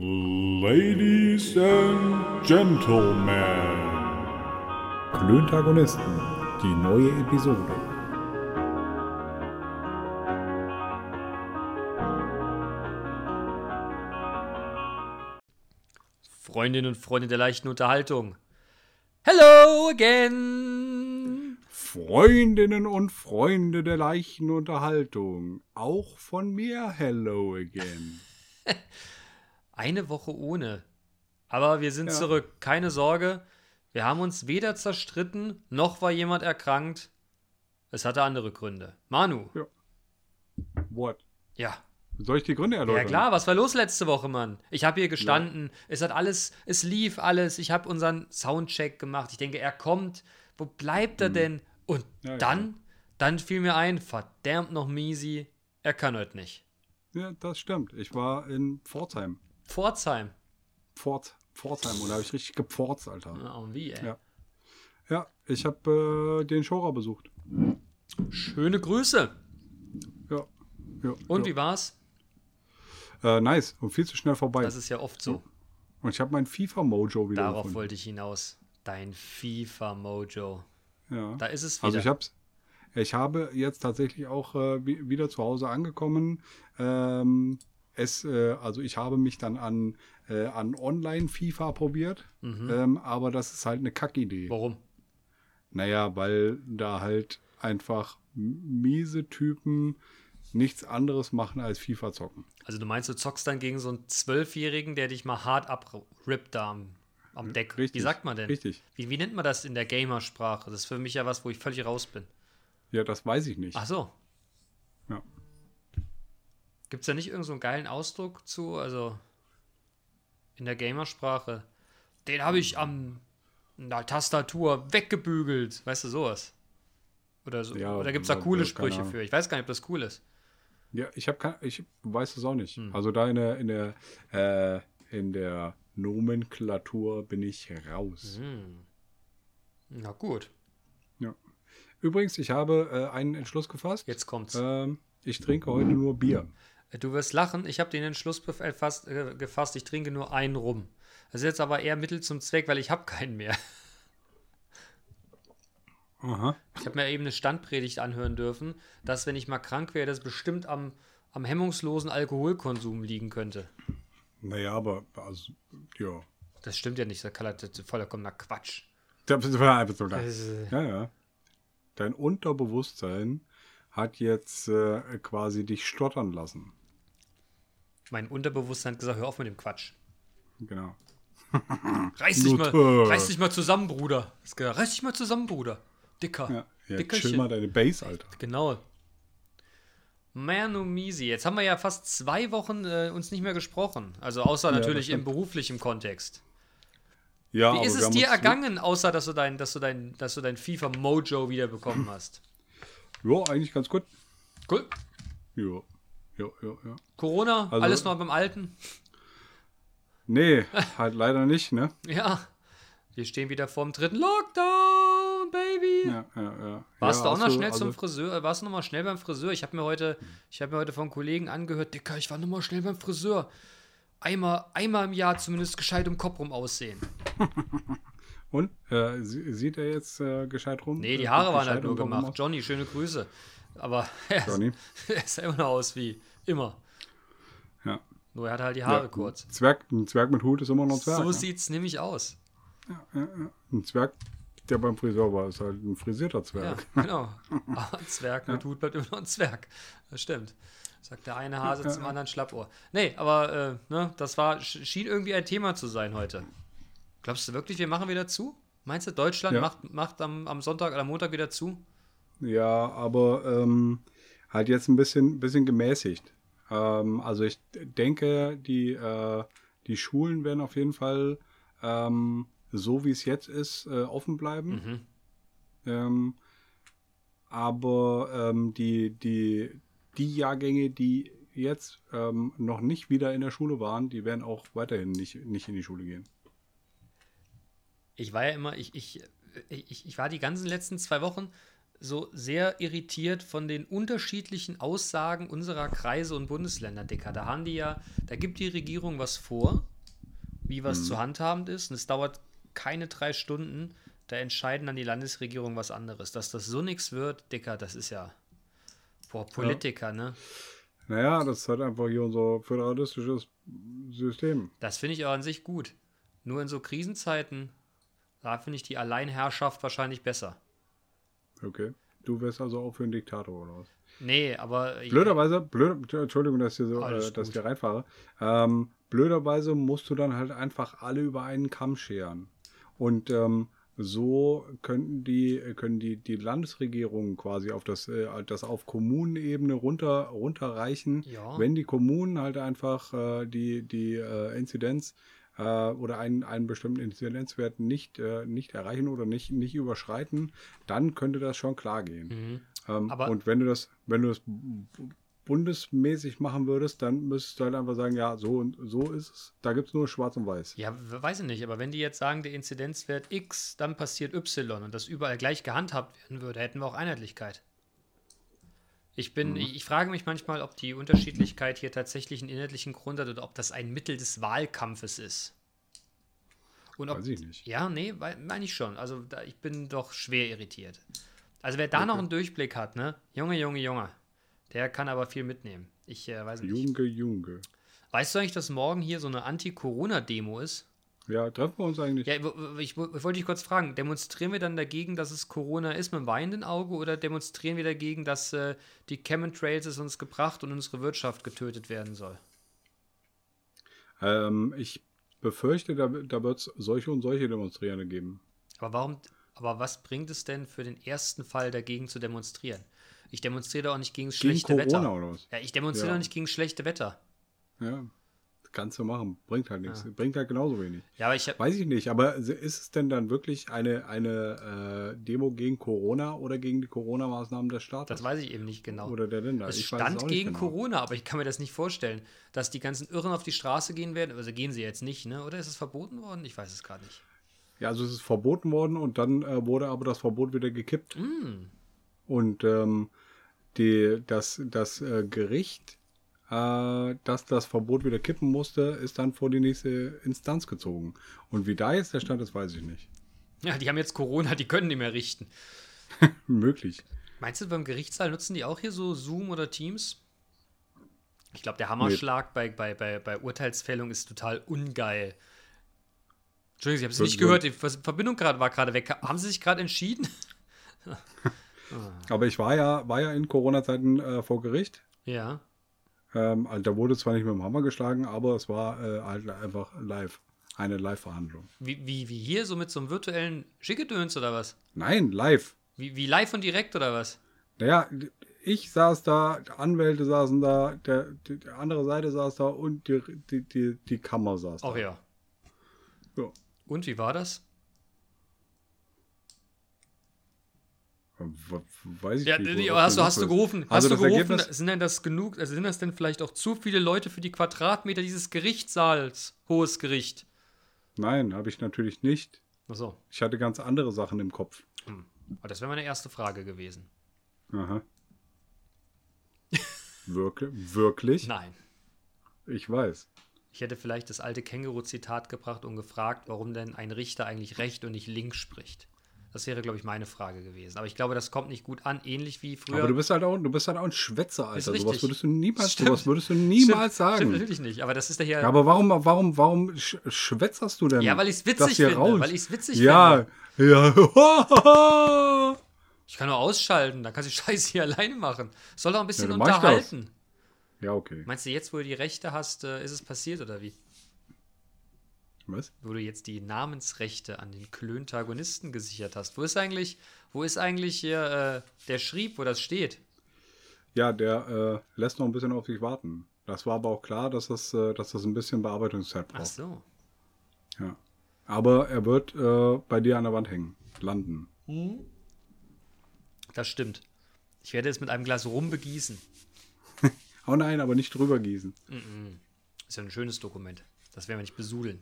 Ladies and Gentlemen. Klöntagonisten, die neue Episode. Freundinnen und Freunde der leichten Unterhaltung. Hello again! Freundinnen und Freunde der leichten Unterhaltung. Auch von mir hello again. Eine Woche ohne. Aber wir sind Ja. zurück. Keine Sorge. Wir haben uns weder zerstritten, noch war jemand erkrankt. Es hatte andere Gründe. Manu. What? Ja. Soll ich die Gründe erläutern? Ja klar, was war los letzte Woche, Mann? Ich habe hier gestanden, es hat alles, es lief alles, ich habe unseren Soundcheck gemacht. Ich denke, er kommt. Wo bleibt er denn? Und. Ja, ja. dann, dann fiel mir ein, verdammt noch Miesi, er kann heute nicht. Ja, das stimmt. Ich war in Pforzheim. Pforzheim. Pforz, Pforzheim. Da habe ich richtig gepforzt, Alter. Ja, und wie, ey? Ja. Ja, ich habe äh, den Showra besucht. Schöne Grüße. Ja. ja Und ja. wie war's? Äh, nice. Und viel zu schnell vorbei. Das ist ja oft so. Und ich habe mein FIFA-Mojo wieder Darauf gefunden. wollte ich hinaus. Dein FIFA-Mojo. Ja. Da ist es wieder. Also ich hab's. Ich habe jetzt tatsächlich auch äh, wi- wieder zu Hause angekommen. Ähm, es, äh, also ich habe mich dann an, äh, an Online-FIFA probiert, ähm, aber das ist halt eine Kackidee. Warum? Naja, weil da halt einfach miese Typen nichts anderes machen als FIFA zocken. Also du meinst, du zockst dann gegen so einen Zwölfjährigen, der dich mal hart abrippt da am, am Deck. Wie Richtig, sagt man denn? richtig. Wie, wie nennt man das in der Gamersprache? Das ist für mich ja was, wo ich völlig raus bin. Ja, das weiß ich nicht. Ach so. Ja. Gibt es da nicht irgendeinen so einen geilen Ausdruck zu? Also in der Gamersprache. Den habe ich am na, Tastatur weggebügelt. Weißt du, sowas? Oder, so, Ja, oder gibt es da coole Sprüche für? Ich weiß gar nicht, ob das cool ist. Ja, ich habe ich weiß es auch nicht. Hm. Also da in der in der äh, in der Nomenklatur bin ich raus. Hm. Na gut, Ja. Übrigens, ich habe äh, einen Entschluss gefasst. jetzt kommt's. Ähm, ich trinke heute nur Bier. Du wirst lachen, ich habe den Entschluss bef- äh, äh, gefasst, ich trinke nur einen rum. Das ist jetzt aber eher Mittel zum Zweck, weil ich habe keinen mehr. Aha. Ich habe mir eben eine Standpredigt anhören dürfen, dass wenn ich mal krank wäre, das bestimmt am, am hemmungslosen Alkoholkonsum liegen könnte. Naja, aber also ja. Das stimmt ja nicht, das ist vollkommener Quatsch. Das war einfach ist, Ja, ja. Dein Unterbewusstsein hat jetzt äh, quasi dich stottern lassen. Mein Unterbewusstsein hat gesagt, hör auf mit dem Quatsch. Genau. Reiß dich, mal, reiß dich mal zusammen, Bruder. Reiß dich mal zusammen, Bruder. Dicker. Ja, ja Dickerchen. chill mal deine Base, Alter. Genau. Manu Misi. Jetzt haben wir ja fast zwei Wochen äh, uns nicht mehr gesprochen. Also außer das natürlich im beruflichen Kontext. Ja, Wie ist es dir ergangen, außer dass du dein, dass du dein, dass du dein FIFA-Mojo wiederbekommen hast? Ja, eigentlich ganz gut. Cool. Ja. Ja, ja, ja. Corona, Also- alles noch beim Alten. Nee, halt leider nicht, ne? Ja. Wir stehen wieder vorm dritten Lockdown, Baby. Ja, ja, ja. Warst ja, du auch noch hast schnell also- zum Friseur? äh, Warst du noch mal schnell beim Friseur? Ich habe mir heute, ich habe mir heute von Kollegen angehört, Dicker, ich war noch mal schnell beim Friseur. Einmal, einmal im Jahr zumindest gescheit im Kopf rum aussehen. Und? Äh, sie- sieht er jetzt äh, gescheit rum? Nee, die Äh, Haare guckt waren halt nur gemacht. Johnny, schöne Grüße. Aber er, Johnny. er sah immer noch aus wie immer. Ja. Nur er hat halt die Haare ja, kurz. Ein Zwerg, ein Zwerg mit Hut ist immer noch ein Zwerg. so ne? sieht's nämlich aus. Ein Zwerg, der beim Friseur war, ist halt ein frisierter Ja, Zwerg. genau. Aber ein Zwerg mit Hut bleibt immer noch ein Zwerg. Das stimmt. Sagt der eine Hase Ja, zum ja. anderen Schlappohr. Nee, aber äh, ne, das war, sch- schien irgendwie ein Thema zu sein heute. Glaubst du wirklich, wir machen wieder zu? Meinst du, Deutschland Ja. macht, macht am, am Sonntag oder am Montag wieder zu? Ja, aber ähm, halt jetzt ein bisschen, bisschen gemäßigt. Ähm, also ich denke, die, äh, die Schulen werden auf jeden Fall ähm, so wie es jetzt ist, äh, offen bleiben. Mhm. Ähm, aber ähm, die, die, die Jahrgänge, die jetzt ähm, noch nicht wieder in der Schule waren, die werden auch weiterhin nicht, nicht in die Schule gehen. Ich war ja immer, ich, ich, ich, ich war die ganzen letzten zwei Wochen so sehr irritiert von den unterschiedlichen Aussagen unserer Kreise und Bundesländer, Dicker. Da haben die ja, da gibt die Regierung was vor, wie was zu handhaben ist, und es dauert keine drei Stunden, da entscheiden dann die Landesregierung was anderes. Dass das so nichts wird, Dicker, das ist ja, boah, Politiker, ne? Naja, das ist halt einfach hier unser föderalistisches System. Das finde ich auch an sich gut. Nur in so Krisenzeiten, da finde ich die Alleinherrschaft wahrscheinlich besser. Okay. Du wärst also auch für einen Diktator oder was? Nee, aber Blöderweise, blöd, Entschuldigung, dass ich, hier so, äh, dass ich hier reinfahre. Ähm, blöderweise musst du dann halt einfach alle über einen Kamm scheren. Und ähm, so könnten die, können die, die Landesregierungen quasi auf das, äh, das auf Kommunenebene runter, runterreichen, Ja. wenn die Kommunen halt einfach äh, die, die äh, Inzidenz äh, oder einen, einen bestimmten Inzidenzwert nicht, äh, nicht erreichen oder nicht, nicht überschreiten, dann könnte das schon klar gehen. Mhm. Ähm, Aber- und wenn du das, wenn du das bundesmäßig machen würdest, dann müsstest du halt einfach sagen, ja, so und so ist es. Da gibt es nur schwarz und weiß. Ja, we- weiß ich nicht, aber wenn die jetzt sagen, der Inzidenzwert X, dann passiert Y und das überall gleich gehandhabt werden würde, hätten wir auch Einheitlichkeit. Ich bin, ich, ich frage mich manchmal, ob die Unterschiedlichkeit hier tatsächlich einen inhaltlichen Grund hat oder ob das ein Mittel des Wahlkampfes ist. Und ob, Weiß ich nicht. Ja, nee, meine ich schon. Also da, ich bin doch schwer irritiert. Also wer da noch einen Durchblick hat, ne? Junge, Junge, Junge, der kann aber viel mitnehmen. Ich äh, weiß nicht. Junge, Junge. Weißt du eigentlich, dass morgen hier so eine Anti-Corona-Demo ist? Ja, treffen wir uns eigentlich. Ja, ich, w- wollte dich kurz fragen, demonstrieren wir dann dagegen, dass es Corona ist mit dem weinenden Auge oder demonstrieren wir dagegen, dass äh, die Chemtrails es uns gebracht und unsere Wirtschaft getötet werden soll? Ähm, ich befürchte, da, da wird es solche und solche Demonstrierende geben. Aber warum, aber was bringt es denn für den ersten Fall dagegen zu demonstrieren? Ich demonstriere doch auch nicht gegen Gegen schlechte Corona Wetter. oder was? Ja, ich demonstriere Ja. doch nicht gegen schlechte Wetter. Ja, kannst du machen. Bringt halt nichts. Bringt halt genauso wenig. Ja, aber ich Weiß ich nicht, aber ist es denn dann wirklich eine, eine äh, Demo gegen Corona oder gegen die Corona-Maßnahmen des Staates? das weiß ich eben nicht genau. Oder der Länder? Es Ich stand nicht gegen genau. Corona, aber ich kann mir das nicht vorstellen, dass die ganzen Irren auf die Straße gehen werden. Also gehen sie jetzt nicht, ne? Oder ist es verboten worden? Ich weiß es gerade nicht. Ja, also es ist verboten worden und dann äh, wurde aber das Verbot wieder gekippt. Mm. Und ähm, die, das, das äh, Gericht, äh, das das Verbot wieder kippen musste, ist dann vor die nächste Instanz gezogen. Und wie da jetzt der Stand ist, weiß ich nicht. Ja, die haben jetzt Corona, die können nicht mehr richten. Möglich. Meinst du, beim Gerichtssaal nutzen die auch hier so Zoom oder Teams? Ich glaube, der Hammerschlag bei, bei, bei, bei Urteilsfällung ist total ungeil. Entschuldigung, ich habe es nicht gehört. Die Verbindung gerade war gerade weg. Haben Sie sich gerade entschieden? Aber ich war ja, war ja in Corona-Zeiten äh, vor Gericht. Ja. Ähm, also da wurde zwar nicht mit dem Hammer geschlagen, aber es war äh, halt einfach live. Eine Live-Verhandlung. Wie, wie, wie hier, so mit so einem virtuellen Schickedöns oder was? Nein, live. Wie, wie live und direkt oder was? Naja, ich saß da, Anwälte saßen da, der, die, die andere Seite saß da und die, die, die, die Kammer saß da. Ach ja. Ja. Und wie war das? Weiß ich Ja, nicht. hast du, hast du gerufen? Hast Also du gerufen? Ergebnis- Sind denn das genug? Also sind das denn vielleicht auch zu viele Leute für die Quadratmeter dieses Gerichtssaals? Hohes Gericht. Nein, habe ich natürlich nicht. Achso. Ich hatte ganz andere Sachen im Kopf. Aber das wäre meine erste Frage gewesen. Aha. Wirklich? Wirklich? Nein. Ich weiß. Ich hätte vielleicht das alte Känguru-Zitat gebracht und gefragt, warum denn ein Richter eigentlich recht und nicht links spricht. Das wäre, glaube ich, meine Frage gewesen. Aber ich glaube, das kommt nicht gut an, ähnlich wie früher. Aber du bist halt auch, du bist halt auch ein Schwätzer, Alter. Sowas würdest du niemals, Stimmt. sowas würdest du Stimmt, niemals Stimmt sagen. natürlich nicht, aber das ist der hier. Ja, aber warum, warum, warum sch schwätzerst du denn? Ja, weil ich's witzig das hier finde, raus? weil ich's witzig ja, Ja, ich kann nur ausschalten, dann kannst du Scheiße hier alleine machen. Soll doch ein bisschen Ja, ich unterhalten. ja, okay. Meinst du, jetzt, wo du die Rechte hast, äh, ist es passiert oder wie? Was? Wo du jetzt die Namensrechte an den Klöntagonisten gesichert hast. Wo ist eigentlich, wo ist eigentlich hier äh, der Schrieb, wo das steht? Ja, der äh, lässt noch ein bisschen auf sich warten. Das war aber auch klar, dass das, äh, dass das ein bisschen Bearbeitungszeit Ach braucht. so. Ja. Aber er wird äh, bei dir an der Wand hängen, landen. Das stimmt. Ich werde es mit einem Glas Rum begießen. Oh nein, aber nicht drüber gießen. Ist ja ein schönes Dokument. Das werden wir nicht besudeln.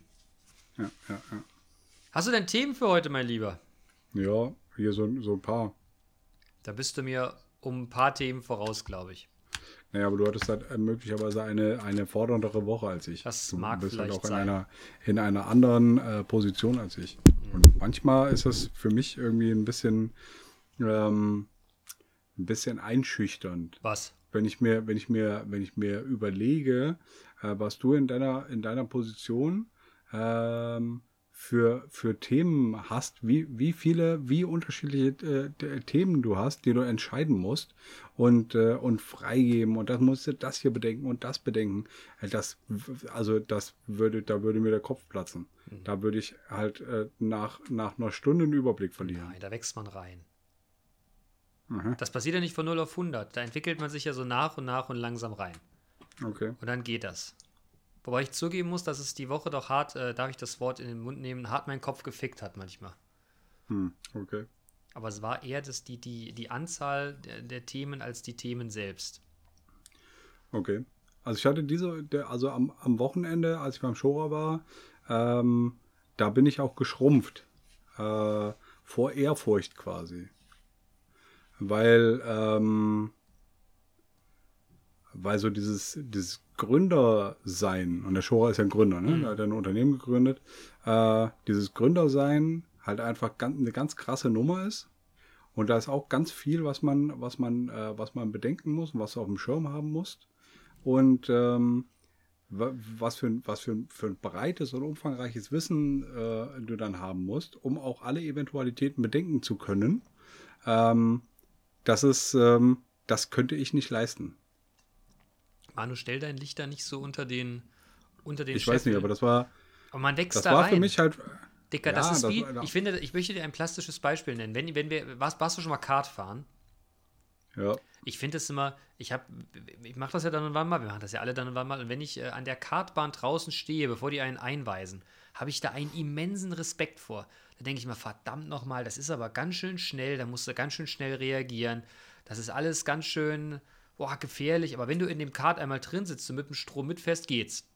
Ja, ja, ja. Hast du denn Themen für heute, mein Lieber? Ja, hier so, so ein paar. Da bist du mir um ein paar Themen voraus, glaube ich. Naja, aber du hattest halt äh, möglicherweise eine, eine forderndere Woche als ich. Das du mag bist halt vielleicht auch in sein. einer, in einer anderen äh, Position als ich. Und manchmal ist das für mich irgendwie ein bisschen, ähm, ein bisschen einschüchternd. Was? Wenn ich mir, wenn ich mir, wenn ich mir überlege, äh, was du in deiner, in deiner Position ähm, für, für Themen hast, wie, wie viele, wie unterschiedliche äh, Themen du hast, die du entscheiden musst und, äh, und freigeben und das musst du das hier bedenken und das bedenken. Äh, Das, also das würde, da würde mir der Kopf platzen. Da würde ich halt äh, nach, nach einer Stunde einen Überblick verlieren. Nein, da wächst man rein. Das passiert ja nicht von 0 auf 100. Da entwickelt man sich ja so nach und nach und langsam rein. okay. Und dann geht das. Wobei ich zugeben muss, dass es die Woche doch hart, äh, darf ich das Wort in den Mund nehmen, hart meinen Kopf gefickt hat manchmal. Hm, okay. Aber es war eher das, die, die, die Anzahl der, der Themen als die Themen selbst. Okay. Also ich hatte diese, also am, am Wochenende, als ich beim Shora war, ähm, da bin ich auch geschrumpft. Äh, vor Ehrfurcht quasi. Weil, ähm, weil so dieses, dieses Gründersein, und der Shora ist ja ein Gründer, ne? Der hat ja ein Unternehmen gegründet, äh, dieses Gründersein halt einfach ganz, eine ganz krasse Nummer ist. Und da ist auch ganz viel, was man, was man, äh, was man bedenken muss und was du auf dem Schirm haben musst. Und ähm, wa- was für, ein- was für, ein- für ein breites und umfangreiches Wissen äh, du dann haben musst, um auch alle Eventualitäten bedenken zu können. Ähm, das ist, ähm, das könnte ich nicht leisten. Manu, stell dein Licht da nicht so unter den, unter den Ich weiß nicht, Scheffel. aber das war, Aber man wächst das da war rein. für mich halt. Dicker, Ja, das ist das wie, war- ich finde, ich möchte dir ein plastisches Beispiel nennen. Wenn, wenn wir, warst, warst du schon mal Kart fahren? Ja, Ich finde es immer, ich habe, ich mache das ja dann und wann mal, wir machen das ja alle dann und wann mal. Und wenn ich äh, an der Kartbahn draußen stehe, bevor die einen einweisen, habe ich da einen immensen Respekt vor. Da denke ich mir, verdammt nochmal, das ist aber ganz schön schnell, da musst du ganz schön schnell reagieren. Das ist alles ganz schön, boah, gefährlich. Aber wenn du in dem Kart einmal drin sitzt und mit dem Strom mitfährst, geht's.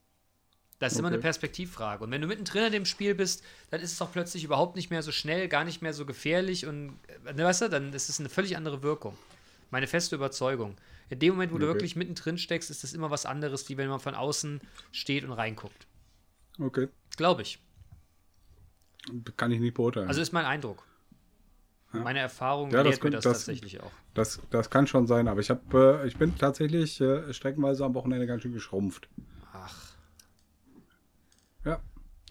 Das ist immer Okay. eine Perspektivfrage. Und wenn du mittendrin in dem Spiel bist, dann ist es doch plötzlich überhaupt nicht mehr so schnell, gar nicht mehr so gefährlich und, äh, ne, weißt du, dann ist es eine völlig andere Wirkung. Meine feste Überzeugung. In dem Moment, wo du Okay. wirklich mittendrin steckst, ist das immer was anderes, wie wenn man von außen steht und reinguckt. okay. Glaube ich. Kann ich nicht beurteilen. Also ist mein Eindruck. Meine Erfahrung Ja, das lehrt mir könnte- das, das- tatsächlich auch. das, das kann schon sein, aber ich, hab, äh, ich bin tatsächlich äh, streckenweise am Wochenende ganz schön geschrumpft. Ach. Ja.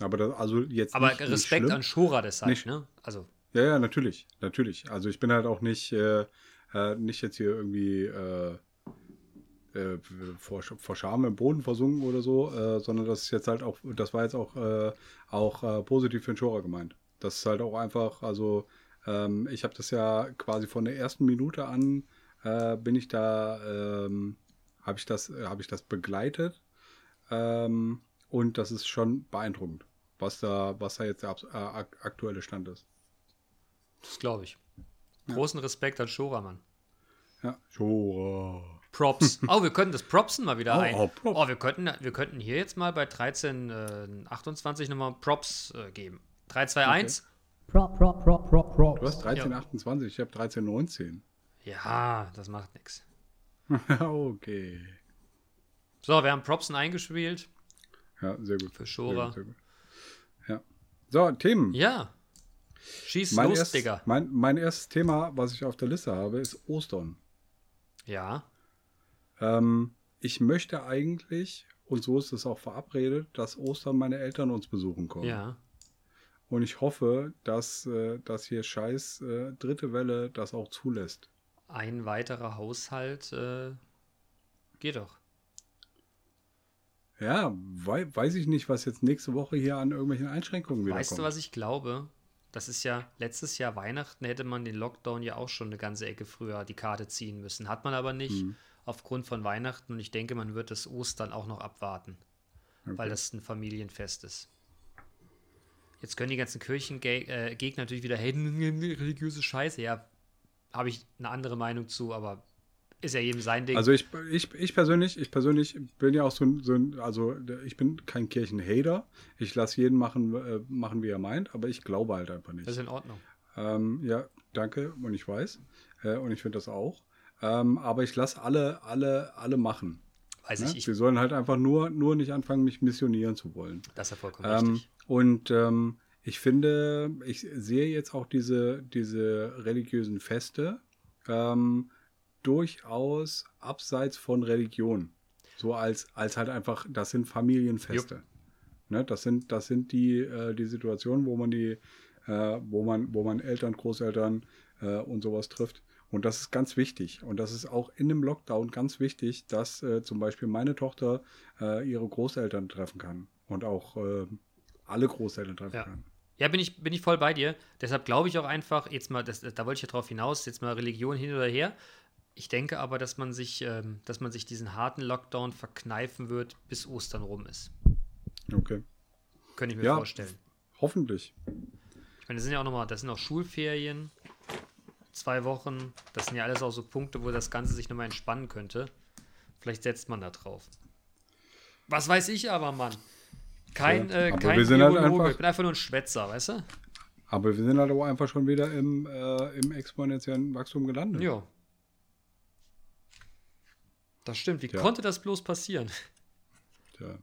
Aber das, also jetzt. Aber nicht, nicht Respekt schlimm. an Schora deshalb, Nicht- ne? Also, Ja, ja, natürlich, natürlich. Also ich bin halt auch nicht, äh, äh, nicht jetzt hier irgendwie äh, äh, vor, vor Scham im Boden versunken oder so, sondern das ist jetzt halt auch, das war jetzt auch, auch positiv für den Schorer gemeint. Das ist halt auch einfach, also ähm, ich habe das ja quasi von der ersten Minute an äh, bin ich da, ähm, habe ich das, äh, habe ich das begleitet ähm, und das ist schon beeindruckend, was da, was da jetzt der äh, ak- aktuelle Stand ist. das glaube ich. Großen Respekt an Schora, Mann. Ja, Jura. Props. Oh, wir könnten das Propsen mal wieder Oh, ein. oh, Props. Oh, wir könnten, wir könnten hier jetzt mal bei 1328 nochmal Props äh, geben. 3, 2, 1. Prop, prop, prop, prop, Du hast 1328, ich habe 1319. Ja, das macht nichts. okay. So, wir haben Propsen eingespielt. Ja, sehr gut. Für Schora. Sehr gut, sehr gut. Ja. So, Themen. Ja. Schieß mein, los, erst, Digga. mein, mein erstes Thema, was ich auf der Liste habe, ist Ostern. Ja. Ähm, ich möchte eigentlich, und so ist es auch verabredet, dass Ostern meine Eltern uns besuchen kommen. Ja. Und ich hoffe, dass, äh, dass hier scheiß äh, dritte Welle das auch zulässt. Ein weiterer Haushalt äh, geht doch. Ja, wei weiß ich nicht, was jetzt nächste Woche hier an irgendwelchen Einschränkungen wieder Weißt du, was ich glaube? Das ist ja, letztes Jahr Weihnachten hätte man den Lockdown ja auch schon eine ganze Ecke früher die Karte ziehen müssen. Hat man aber nicht Mhm. aufgrund von Weihnachten und ich denke, man wird das Ostern auch noch abwarten, weil das ein Familienfest ist. Jetzt können die ganzen Kirchengegner äh, natürlich wieder, hey, religiöse Scheiße. Ja, habe ich eine andere Meinung zu, aber ist ja jedem sein Ding. Also ich, ich, ich persönlich, ich persönlich bin ja auch so ein, so ein also ich bin kein Kirchenhater. Ich lasse jeden machen, äh, machen, wie er meint, aber ich glaube halt einfach nicht. das ist in Ordnung. Ähm, ja, danke und ich weiß. Äh, und ich finde das auch. Ähm, aber ich lasse alle, alle, alle machen. Weiß Ne? ich, ich Sie sollen halt einfach nur, nur nicht anfangen, mich missionieren zu wollen. das ist ja vollkommen Ähm, richtig. und ähm, ich finde, ich sehe jetzt auch diese, diese religiösen Feste ähm, durchaus abseits von Religion. So als, als halt einfach, das sind Familienfeste. Ne, das sind, das sind die, äh, die Situationen, wo man die, äh, wo man, wo man Eltern, Großeltern äh, und sowas trifft. Und das ist ganz wichtig. Und das ist auch in dem Lockdown ganz wichtig, dass äh, zum Beispiel meine Tochter äh, ihre Großeltern treffen kann. Und auch äh, alle Großeltern treffen Ja. kann. Ja, bin ich, bin ich voll bei dir. Deshalb glaube ich auch einfach, jetzt mal, das, da wollte ich ja drauf hinaus, jetzt mal Religion hin oder her. Ich denke aber, dass man sich, ähm, dass man sich diesen harten Lockdown verkneifen wird, bis Ostern rum ist. Okay. Könnte ich mir Ja. vorstellen. Hoffentlich. Ich meine, das sind ja auch nochmal, das sind auch Schulferien, zwei Wochen. Das sind ja alles auch so Punkte, wo das Ganze sich nochmal entspannen könnte. Vielleicht setzt man da drauf. Was weiß ich aber, Mann. Kein, äh, kein wir sind halt einfach- ich bin einfach nur ein Schwätzer, weißt du? Aber wir sind halt auch einfach schon wieder im, äh, im exponentiellen Wachstum gelandet. Ja. Das stimmt. Wie Ja. konnte das bloß passieren? Tja.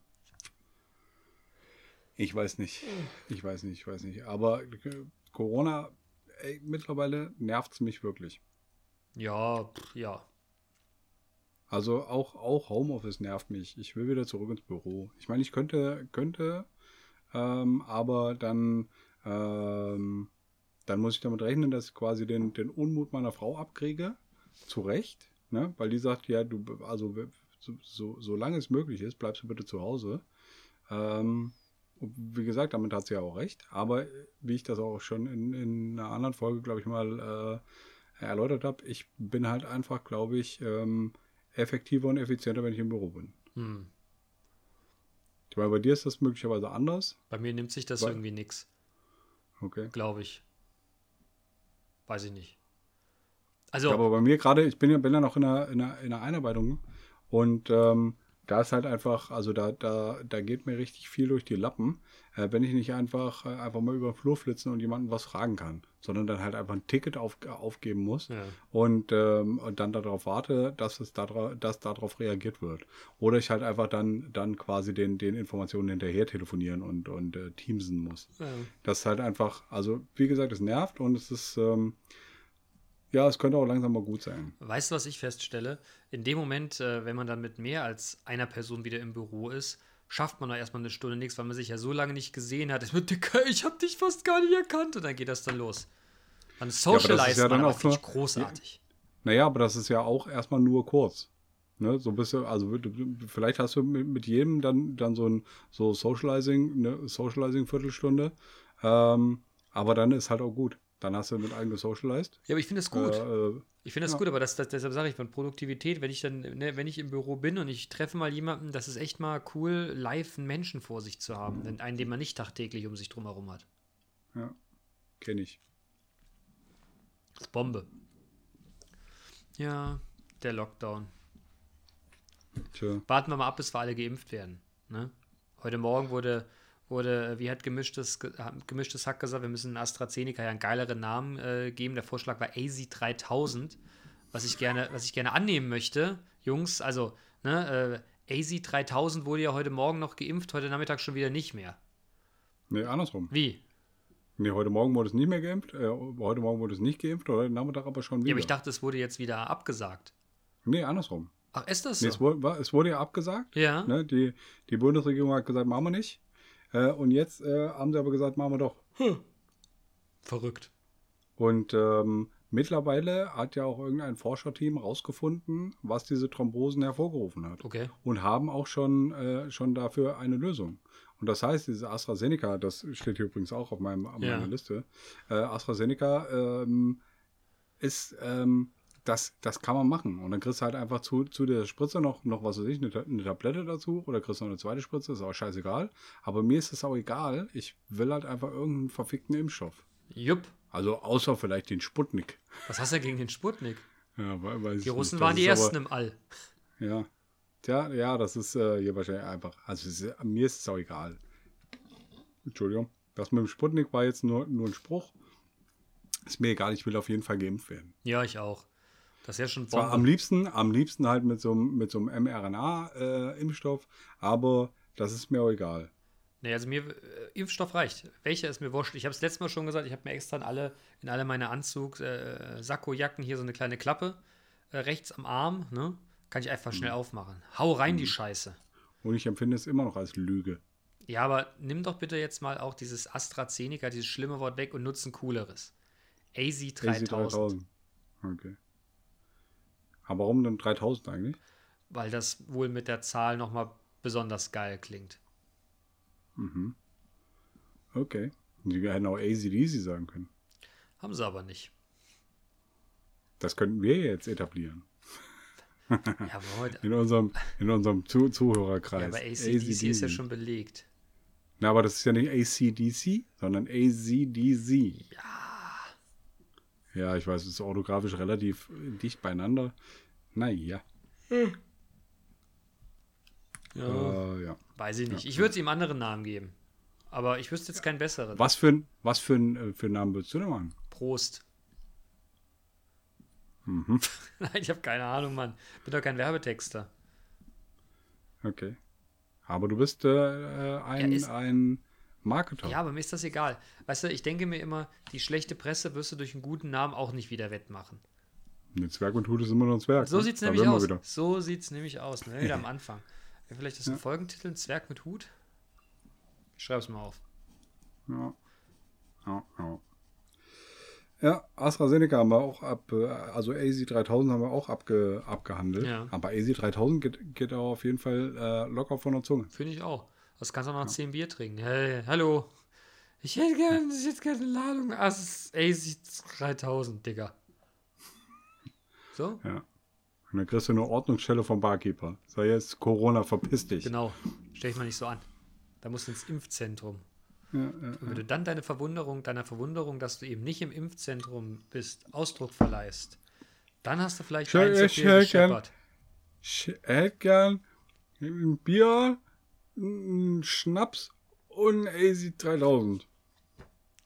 Ich weiß nicht. Ich weiß nicht, ich weiß nicht. Aber äh, Corona, ey, mittlerweile nervt es mich wirklich. Ja, pff, ja. Also auch, auch Homeoffice nervt mich. Ich will wieder zurück ins Büro. Ich meine, ich könnte, könnte, ähm, aber dann, ähm, dann muss ich damit rechnen, dass ich quasi den, den Unmut meiner Frau abkriege. Zu Recht, ne? Weil die sagt, ja, du, also so, so, solange es möglich ist, bleibst du bitte zu Hause. Ähm, wie gesagt, damit hat sie ja auch recht. Aber wie ich das auch schon in, in einer anderen Folge, glaube ich, mal äh, erläutert habe, ich bin halt einfach, glaube ich, ähm, effektiver und effizienter, wenn ich im Büro bin. Hm. Ich meine, bei dir ist das möglicherweise anders. Bei mir nimmt sich das Weil- irgendwie nix, Okay. glaube ich. Weiß ich nicht. Also, Ja, aber bei mir gerade, ich bin ja, bin ja noch in einer, in einer, in einer Einarbeitung und ähm, da ist halt einfach, also da, da, da geht mir richtig viel durch die Lappen, äh, wenn ich nicht einfach, äh, einfach mal über den Flur flitzen und jemanden was fragen kann, sondern dann halt einfach ein Ticket auf, aufgeben muss ja. und, ähm, und dann darauf warte, dass es dadra dass darauf reagiert wird. Oder ich halt einfach dann, dann quasi den, den Informationen hinterher telefonieren und, und äh, teamsen muss. ja. Das ist halt einfach, also wie gesagt, es nervt und es ist, ähm, ja, es könnte auch langsam mal gut sein. Weißt du, was ich feststelle? In dem Moment, äh, wenn man dann mit mehr als einer Person wieder im Büro ist, schafft man doch erstmal eine Stunde nichts, weil man sich ja so lange nicht gesehen hat. Ich habe dich fast gar nicht erkannt und dann geht das dann los. Dann aber das ist socialize ja man, dann aber auch finde ich großartig. Naja, aber das ist ja auch erstmal nur kurz. Ne, so bist du, also vielleicht hast du mit, mit jedem dann, dann so ein so Socializing, eine Socializing-Viertelstunde. Ähm, aber dann ist halt auch gut. Dann hast du mit allen gesocialized. Ja, aber ich finde es gut. Äh, äh, Ich finde das Ja. gut, aber das, das, deshalb sage ich von Produktivität, wenn ich dann, ne, wenn ich im Büro bin und ich treffe mal jemanden, das ist echt mal cool, live einen Menschen vor sich zu haben, denn einen, den man nicht tagtäglich um sich drum herum hat. ja, kenne ich. Das ist Bombe. Ja, der Lockdown. Tja. Warten wir mal ab, bis wir alle geimpft werden. Ne? Heute Morgen wurde, wurde, wie hat gemischtes, Ge- hat gemischtes Hack gesagt, wir müssen AstraZeneca ja einen geileren Namen äh, geben. Der Vorschlag war AZ3000, was ich gerne, was ich gerne annehmen möchte. Jungs, also, ne, äh, AZ3000 wurde ja heute Morgen noch geimpft, heute Nachmittag schon wieder nicht mehr. Nee, andersrum. Wie? Nee, heute Morgen wurde es nicht mehr geimpft. Äh, heute Morgen wurde es nicht geimpft, oder heute Nachmittag aber schon wieder. Ja, aber ich dachte, es wurde jetzt wieder abgesagt. nee, andersrum. Ach, ist das Nee, so? es, wurde, es wurde ja abgesagt. ja. Ne? Die, die Bundesregierung hat gesagt, machen wir nicht. Äh, und jetzt äh, haben sie aber gesagt, machen wir doch. Verrückt. Und ähm, mittlerweile hat ja auch irgendein Forscherteam rausgefunden, was diese Thrombosen hervorgerufen hat. Okay. Und haben auch schon, äh, schon dafür eine Lösung. Und das heißt, diese AstraZeneca, das steht hier übrigens auch auf meinem, auf Ja. meiner Liste, äh, AstraZeneca ähm, ist, ähm, das, das kann man machen. Und dann kriegst du halt einfach zu, zu der Spritze noch, noch was weiß ich, eine, eine Tablette dazu oder kriegst noch eine zweite Spritze, ist auch scheißegal. Aber mir ist es auch egal. Ich will halt einfach irgendeinen verfickten Impfstoff. Jupp. Also außer vielleicht den Sputnik. Was hast du gegen den Sputnik? Ja, weil, Die nicht. Russen Das waren die ist Ersten Aber, im All. ja. Tja, ja, das ist äh, hier wahrscheinlich einfach. Also ist, mir ist es auch egal. Entschuldigung. Das mit dem Sputnik war jetzt nur, nur ein Spruch. Ist mir egal, ich will auf jeden Fall geimpft werden. Ja, ich auch. Das ist ja schon Zwar am Bombe. liebsten, am liebsten halt mit so, einem- mit so einem mRNA-Impfstoff, aber das ist mir auch egal. Nee, also mir, äh, Impfstoff reicht. Welcher ist mir wurscht. Ich habe es letztes Mal schon gesagt, ich habe mir extra in alle, in alle meine Anzug, äh, Sakkojacken hier so eine kleine Klappe äh, rechts am Arm, ne? Kann ich einfach Mhm. schnell aufmachen. Hau rein die Scheiße. Und ich empfinde es immer noch als Lüge. Ja, aber nimm doch bitte jetzt mal auch dieses AstraZeneca, dieses schlimme Wort weg und nutz ein cooleres. AZ 3000. AC3000. Okay. Aber warum denn 3000 eigentlich? Weil das wohl mit der Zahl nochmal besonders geil klingt. Okay. Die hätten auch ACDC sagen können. Haben sie aber nicht. Das könnten wir jetzt etablieren. Ja, aber heute. In unserem, in unserem Zu Ja, Zuhörerkreis. aber ACDC ist ja schon belegt. Na, aber das ist ja nicht ACDC, sondern ACDC. Ja. Ja, ich weiß, es ist orthografisch relativ dicht beieinander. Naja. Ja. Äh, ja. Weiß ich nicht. Ich würde es ihm anderen Namen geben. Aber ich wüsste jetzt keinen besseren. Was für ein, was für ein, äh, für einen Namen würdest du denn machen? Prost. Mhm. Nein, ich habe keine Ahnung, Mann. Bin doch kein Werbetexter. Okay. Aber du bist äh, äh, ein, Ja, ist- ein Marketer. Ja, aber mir ist das egal. Weißt du, ich denke mir immer, die schlechte Presse wirst du durch einen guten Namen auch nicht wieder wettmachen. Ein Zwerg und Hut ist immer noch ein Zwerg. So ne? sieht es nämlich aus. Wieder. So sieht es nämlich aus. Ne? Wieder am Anfang. Vielleicht das ein Folgentitel, ein Zwerg mit Hut? Ich schreibe es mal auf. Ja. Ja, ja. Ja, AstraZeneca haben wir auch ab, äh, also AZ3000 haben wir auch abge, abgehandelt. Ja. Aber AZ3000 geht, geht auch auf jeden Fall äh, locker von der Zunge. Finde ich auch. Das kannst du noch 10 Bier trinken. Hey, hallo. Ich hätte gerne hätte gerne eine Ladung As AC 3000, Digga. So? Ja. Und dann kriegst du eine Ordnungsstelle vom Barkeeper. Sei jetzt Corona, verpiss dich. Genau. Stell dich mal nicht so an. Da musst du ins Impfzentrum. Ja, ja. Und wenn du dann deine Verwunderung, deiner Verwunderung, dass du eben nicht im Impfzentrum bist, Ausdruck verleihst, dann hast du vielleicht Schön, ein zu viel gescheppert. Ich hätte gern ein Bier, Schnaps und ein AZ3000.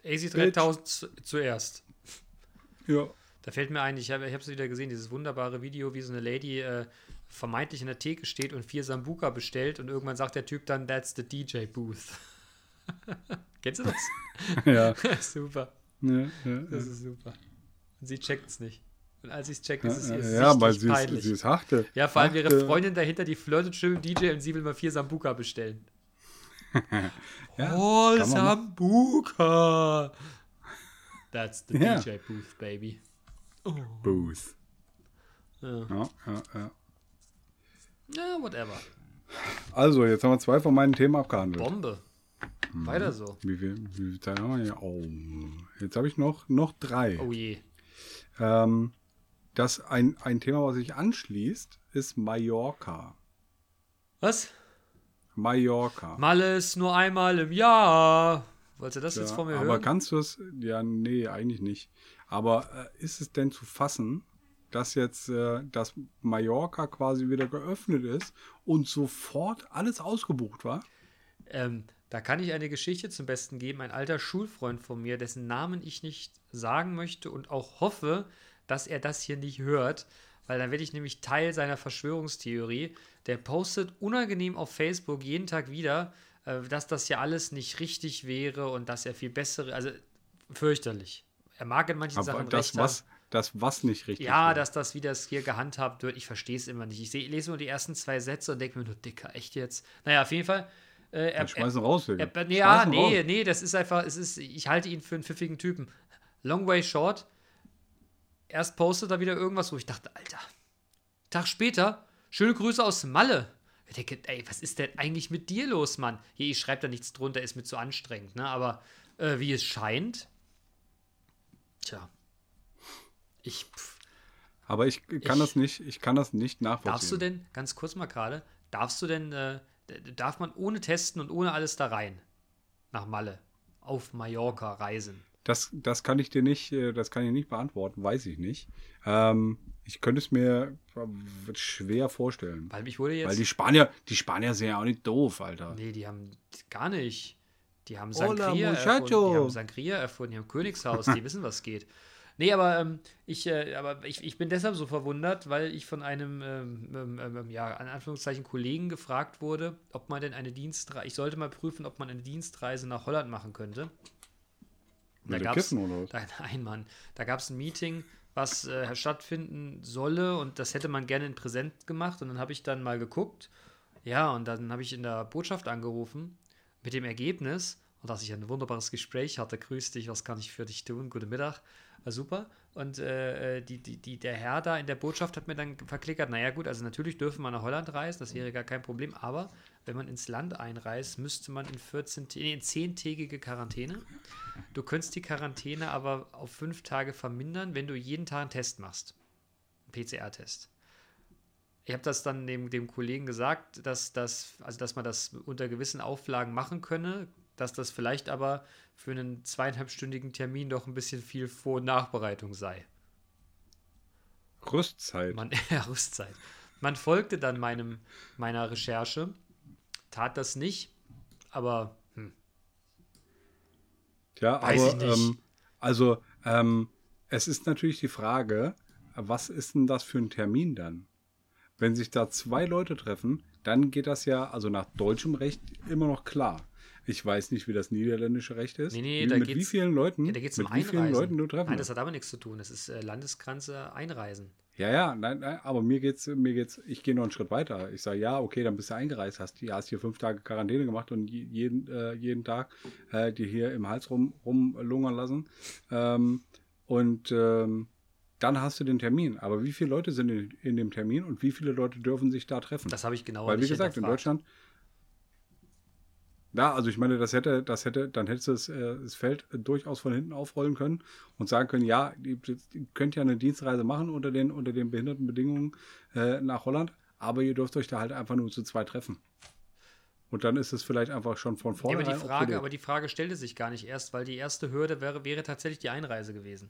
AC 3000 zu, zuerst. Ja. Da fällt mir ein, ich habe es wieder gesehen, dieses wunderbare Video, wie so eine Lady äh, vermeintlich in der Theke steht und vier Sambuka bestellt und irgendwann sagt der Typ dann, that's the DJ Booth. Kennst du das? Ja. super. ja, ja, Das ist super. Und sie checkt es nicht. Und als sie es checkt, ja, ist es ihr ja, ja, weil sie ist, peinlich. sie ist harte. ja, vor allem ihre harte- Freundin dahinter, die flirtet schön mit DJ und sie will mal vier Sambuka bestellen. Ja, oh, Sambuka! That's the Ja. DJ Booth, baby. Booth. Ja. Ja, ja, ja. ja, whatever. Also, jetzt haben wir zwei von meinen Themen abgehandelt. Bombe. Weiter so. Wie viel, wie viel Zeit haben wir hier? Oh, jetzt habe ich noch, noch drei. Oh je. Ähm, das ein, ein Thema, was sich anschließt, ist Mallorca. Was? Mallorca. Malle ist nur einmal im Jahr. Wolltest du das jetzt Ja, von mir aber hören? kannst du es? Ja, nee, eigentlich nicht. Aber äh, ist es denn zu fassen, dass jetzt äh, das Mallorca quasi wieder geöffnet ist und sofort alles ausgebucht war? Ähm, da kann ich eine Geschichte zum Besten geben. Ein alter Schulfreund von mir, dessen Namen ich nicht sagen möchte und auch hoffe, dass er das hier nicht hört, weil dann werde ich nämlich Teil seiner Verschwörungstheorie. Der postet unangenehm auf Facebook jeden Tag wieder, äh, dass das ja alles nicht richtig wäre und dass er viel bessere, also fürchterlich. Er mag in manchen Aber Sachen das recht was, das was nicht richtig Ja, war. dass das, wie das hier gehandhabt wird, ich verstehe es immer nicht. Ich seh, lese nur die ersten zwei Sätze und denke mir nur, Dicker, echt jetzt? Naja, auf jeden Fall. Äh, er, schmeißen raus, er, er, ja, Schmeißen nee, raus. nee, das ist einfach, es ist, ich halte ihn für einen pfiffigen Typen. Long way short. Erst postet er wieder irgendwas, wo ich dachte, Alter. Tag später, schöne Grüße aus Malle. Ich denke, ey, was ist denn eigentlich mit dir los, Mann? Hier, ich schreibe da nichts drunter, ist mir zu anstrengend, ne? Aber äh, wie es scheint, tja. Ich, pff, Aber ich kann Ich- das nicht, ich kann das nicht nachvollziehen. Darfst du denn, ganz kurz mal gerade, darfst du denn, äh, darf man ohne Testen und ohne alles da rein? Nach Malle. Auf Mallorca reisen. Das, das kann ich dir nicht, äh, das kann ich nicht beantworten, weiß ich nicht. Ähm, ich könnte es mir äh, schwer vorstellen. Weil ich wurde jetzt. Weil die Spanier, die Spanier sind ja auch nicht doof, Alter. nee, die haben gar nicht. Die haben Hola, Sangria erfunden. Die haben Sangria erfunden, die haben Königshaus, die wissen, was geht. Nee, aber, ähm, ich, äh, aber ich, ich bin deshalb so verwundert, weil ich von einem, ähm, ähm, ähm, ja, in Anführungszeichen Kollegen gefragt wurde, ob man denn eine Dienstreise, ich sollte mal prüfen, ob man eine Dienstreise nach Holland machen könnte. Da was? da, nein, Mann. Da gab es ein Meeting, was äh, stattfinden solle und das hätte man gerne in Präsent gemacht und dann habe ich dann mal geguckt. Ja, und dann habe ich in der Botschaft angerufen mit dem Ergebnis und dass ich ein wunderbares Gespräch hatte. Grüß dich, was kann ich für dich tun? Guten Mittag. War super. Und äh, äh, die, die, die, der Herr da in der Botschaft hat mir dann verklickert, naja gut, also natürlich dürfen wir nach Holland reisen, das wäre gar kein Problem, aber wenn man ins Land einreist, müsste man in 14, nee, in 10-tägige Quarantäne. Du könntest die Quarantäne aber auf fünf Tage vermindern, wenn du jeden Tag einen Test machst. Einen PCR-Test. Ich habe das dann dem, dem Kollegen gesagt, dass, das, also dass man das unter gewissen Auflagen machen könne, dass das vielleicht aber für einen zweieinhalbstündigen Termin doch ein bisschen viel Vor- und Nachbereitung sei. Rüstzeit. Man, ja, Rüstzeit. Man folgte dann meinem, meiner Recherche, tat das nicht, aber hm, Ja, Weiß aber ich nicht. ähm, also ähm, es ist natürlich die Frage, was ist denn das für ein Termin dann? Wenn sich da zwei Leute treffen, dann geht das ja, also nach deutschem Recht, immer noch klar. Ich weiß nicht, wie das niederländische Recht ist. Nee, nee, wie, da mit wie geht's- vielen Leuten, ja, da geht es mit um wie vielen Einreisen. Leuten du treffen Nein, das hat aber nichts zu tun. Das ist äh, Landesgrenze Einreisen. Ja, ja, nein, nein, aber mir geht's, mir geht's, ich gehe noch einen Schritt weiter. Ich sage, ja, okay, dann bist du eingereist, hast, hast hier fünf Tage Quarantäne gemacht und je- jeden, äh, jeden Tag äh, dir hier im Hals rum, rumlungern lassen. Ähm, und ähm, dann hast du den Termin. Aber wie viele Leute sind in, in dem Termin und wie viele Leute dürfen sich da treffen? Das habe ich genau Weil, wie gesagt, in. Deutschland. Ja, also ich meine, das hätte, das hätte, dann hättest du das, äh, das Feld äh, durchaus von hinten aufrollen können und sagen können, ja, ihr, könnt ja eine Dienstreise machen unter den, unter den behinderten Bedingungen äh, nach Holland, aber ihr dürft euch da halt einfach nur zu zweit treffen. Und dann ist es vielleicht einfach schon von Ja, aber, die Frage, aber die Frage stellte sich gar nicht erst, weil die erste Hürde wäre, wäre tatsächlich die Einreise gewesen.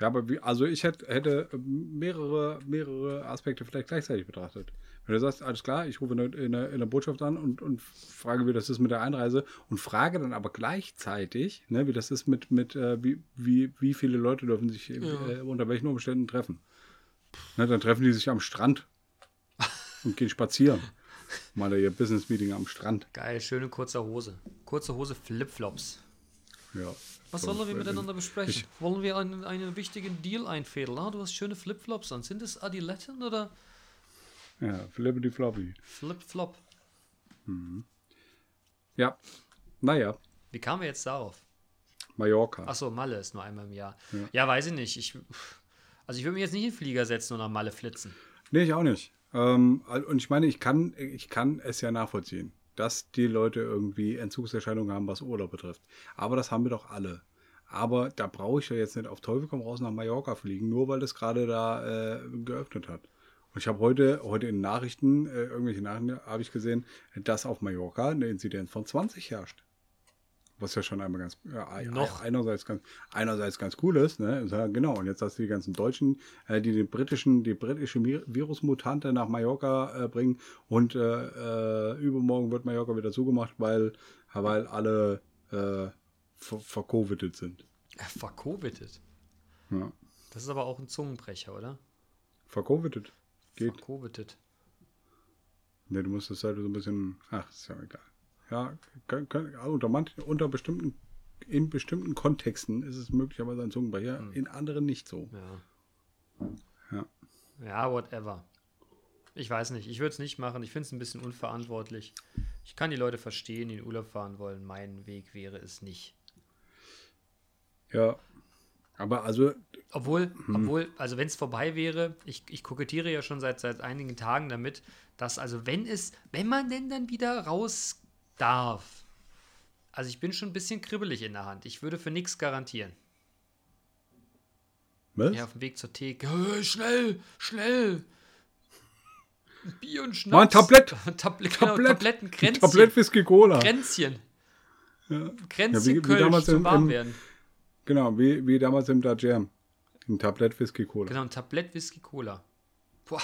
Ja, aber wie, also ich hätte, hätte mehrere, mehrere Aspekte vielleicht gleichzeitig betrachtet. Wenn du sagst, alles klar, ich rufe in der, in der, in der Botschaft an und, und frage, wie das ist mit der Einreise und frage dann aber gleichzeitig, ne, wie das ist mit, mit äh, wie, wie, wie viele Leute dürfen sich äh, unter welchen Umständen treffen. Ne, dann treffen die sich am Strand und gehen spazieren. Mal ihr Business Meeting am Strand. Geil, schöne kurze Hose. Kurze Hose, Flipflops. Ja. Was So, wollen wir miteinander besprechen? wollen wir einen, einen wichtigen Deal einfädeln? Ah, du hast schöne Flipflops an. Sind es Adiletten oder Ja, Flippity Floppy. Flipflop? Ja. Naja, Wie kamen wir jetzt darauf? Mallorca. Achso, Malle ist nur einmal im Jahr. Ja, weiß ich nicht. Ich, also ich würde mich jetzt nicht in den Flieger setzen und nach Malle flitzen. Nee, ich auch nicht. Ähm, und ich meine, ich kann, ich kann es ja nachvollziehen, dass die Leute irgendwie Entzugserscheinungen haben, was Urlaub betrifft. Aber das haben wir doch alle. Aber da brauche ich ja jetzt nicht auf Teufel komm raus nach Mallorca fliegen, nur weil das gerade da äh, geöffnet hat. Und ich habe heute, heute in Nachrichten, äh, irgendwelche Nachrichten habe ich gesehen, dass auf Mallorca eine Inzidenz von 20 herrscht. Was ja schon einmal ganz, ja, Noch. einerseits ganz, einerseits ganz cool ist, ne? Ja, genau. Und jetzt hast du die ganzen Deutschen, äh, die den britischen, die britische Virusmutante nach Mallorca äh, bringen und äh, äh, übermorgen wird Mallorca wieder zugemacht, weil, weil alle äh, ver vercovidet sind. Vercovidet. Ja. Das ist aber auch ein Zungenbrecher, oder? Vercovidet. Geht. Vercovidet. Ne, du musst das halt so ein bisschen. Ach, ist ja egal. Ja, kann, kann, also unter, manchen, unter bestimmten, in bestimmten Kontexten ist es möglicherweise ein Zungenbrecher, in anderen nicht so. Ja. Ja. Ja, whatever. Ich weiß nicht. Ich würde es nicht machen. Ich finde es ein bisschen unverantwortlich. Ich kann die Leute verstehen, die in Urlaub fahren wollen. Mein Weg wäre es nicht. Ja. Aber also, Obwohl, obwohl, also wenn es vorbei wäre, ich, ich kokettiere ja schon seit, seit einigen Tagen damit, dass also wenn es, wenn man denn dann wieder raus darf, also ich bin schon ein bisschen kribbelig in der Hand. Ich würde für nichts garantieren. was? Ja, auf dem Weg zur Theke. Schnell, schnell. Bier und Schnaps. Mal ein Tablett. Tablett, genau, Tablett. Tabletten, Kränzchen. Tablett Whisky Cola. Kränzchen. Ja, Kränzchen wie- wie Kölsch damals zum im- warm im- werden. Genau, wie, wie damals im Dajam. Ein Tablett Whisky Cola. Genau, ein Tablett Whisky Cola. Boah.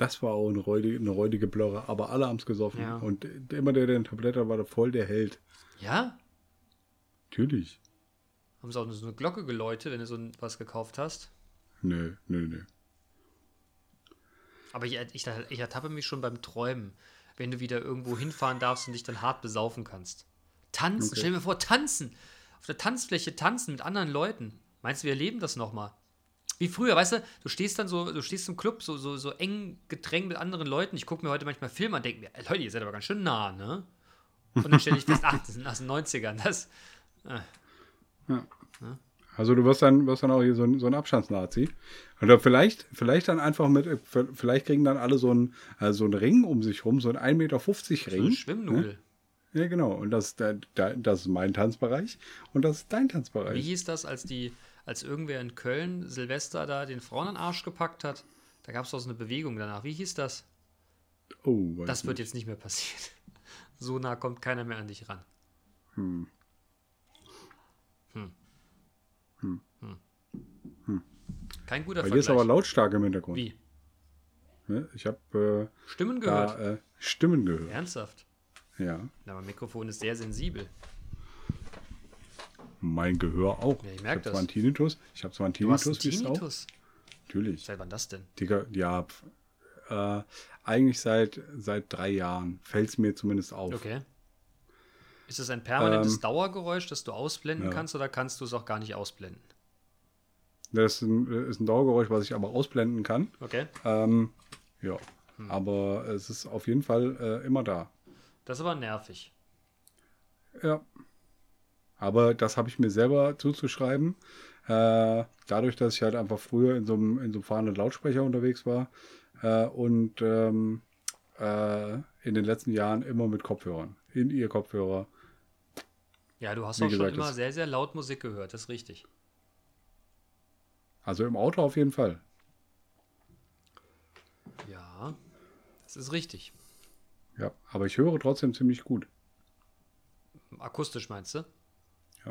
Das war auch eine räudige, eine räudige Blöre, aber alle haben es gesoffen. Ja. Und immer der, der ein Tablett hat, war da voll der Held. Ja? Natürlich. Haben sie auch so eine Glocke geläutet, wenn du so was gekauft hast? Nö, nö, nö. Aber ich, ich, ich ertappe mich schon beim Träumen, wenn du wieder irgendwo hinfahren darfst und dich dann hart besaufen kannst. Tanzen, Okay. stell dir mir vor, tanzen. Auf der Tanzfläche tanzen mit anderen Leuten. Meinst du, wir erleben das nochmal? Wie früher, weißt du, du stehst dann so, du stehst im Club so, so, so eng gedrängt mit anderen Leuten. Ich gucke mir heute manchmal Filme an und denke mir, ey, Leute, ihr seid aber ganz schön nah, ne? Und dann stelle ich fest, ach, das sind aus den 90ern. Das, Also du wirst dann, wirst dann auch hier so ein, so ein Abstandsnazi. Oder vielleicht, vielleicht dann einfach mit, äh, vielleicht kriegen dann alle so einen, äh, so einen Ring um sich rum, so einen 1,50 Meter so Ring. eine Schwimmnudel. Ja, genau. Und das, da, da, das ist mein Tanzbereich und das ist dein Wie Tanzbereich. hieß das, als die, als irgendwer in Köln Silvester da den Frauen an den Arsch gepackt hat? Da gab es auch so eine Bewegung danach. Wie hieß das? Oh, weiß Das wird nicht. jetzt nicht mehr passieren. So nah kommt keiner mehr an dich ran. Hm. Kein guter Bei dir ist aber Vergleich. lautstark im Hintergrund. Wie? Ne? Ich habe Stimmen äh, gehört? da äh, Stimmen gehört. Ernsthaft? Ja. Na, mein Mikrofon ist sehr sensibel. Mein Gehör auch. Ja, ich ich merk habe zwar das. einen Tinnitus. Ich habe zwar einen Du hast einen Tinnitus. Tinnitus? Natürlich. Seit wann das denn? Digga, ja, äh, eigentlich seit, seit drei Jahren fällt es mir zumindest auf. Okay. Ist es ein permanentes Ähm, Dauergeräusch, das du ausblenden ja. kannst oder kannst du es auch gar nicht ausblenden? Das ist ein, ist ein Dauergeräusch, was ich aber ausblenden kann. Okay. Ähm, ja, Hm. aber es ist auf jeden Fall äh, immer da. Das ist aber nervig. Ja. Aber das habe ich mir selber zuzuschreiben. Äh, dadurch, dass ich halt einfach früher in so einem, in so einem fahrenden Lautsprecher unterwegs war äh, und ähm, äh, in den letzten Jahren immer mit Kopfhörern. In ihr Kopfhörer. Ja, du hast Wie auch schon gesagt, immer das- sehr, sehr laut Musik gehört, das ist richtig. Also im Auto auf jeden Fall. Ja, das ist richtig. Ja, aber ich höre trotzdem ziemlich gut. Akustisch meinst du?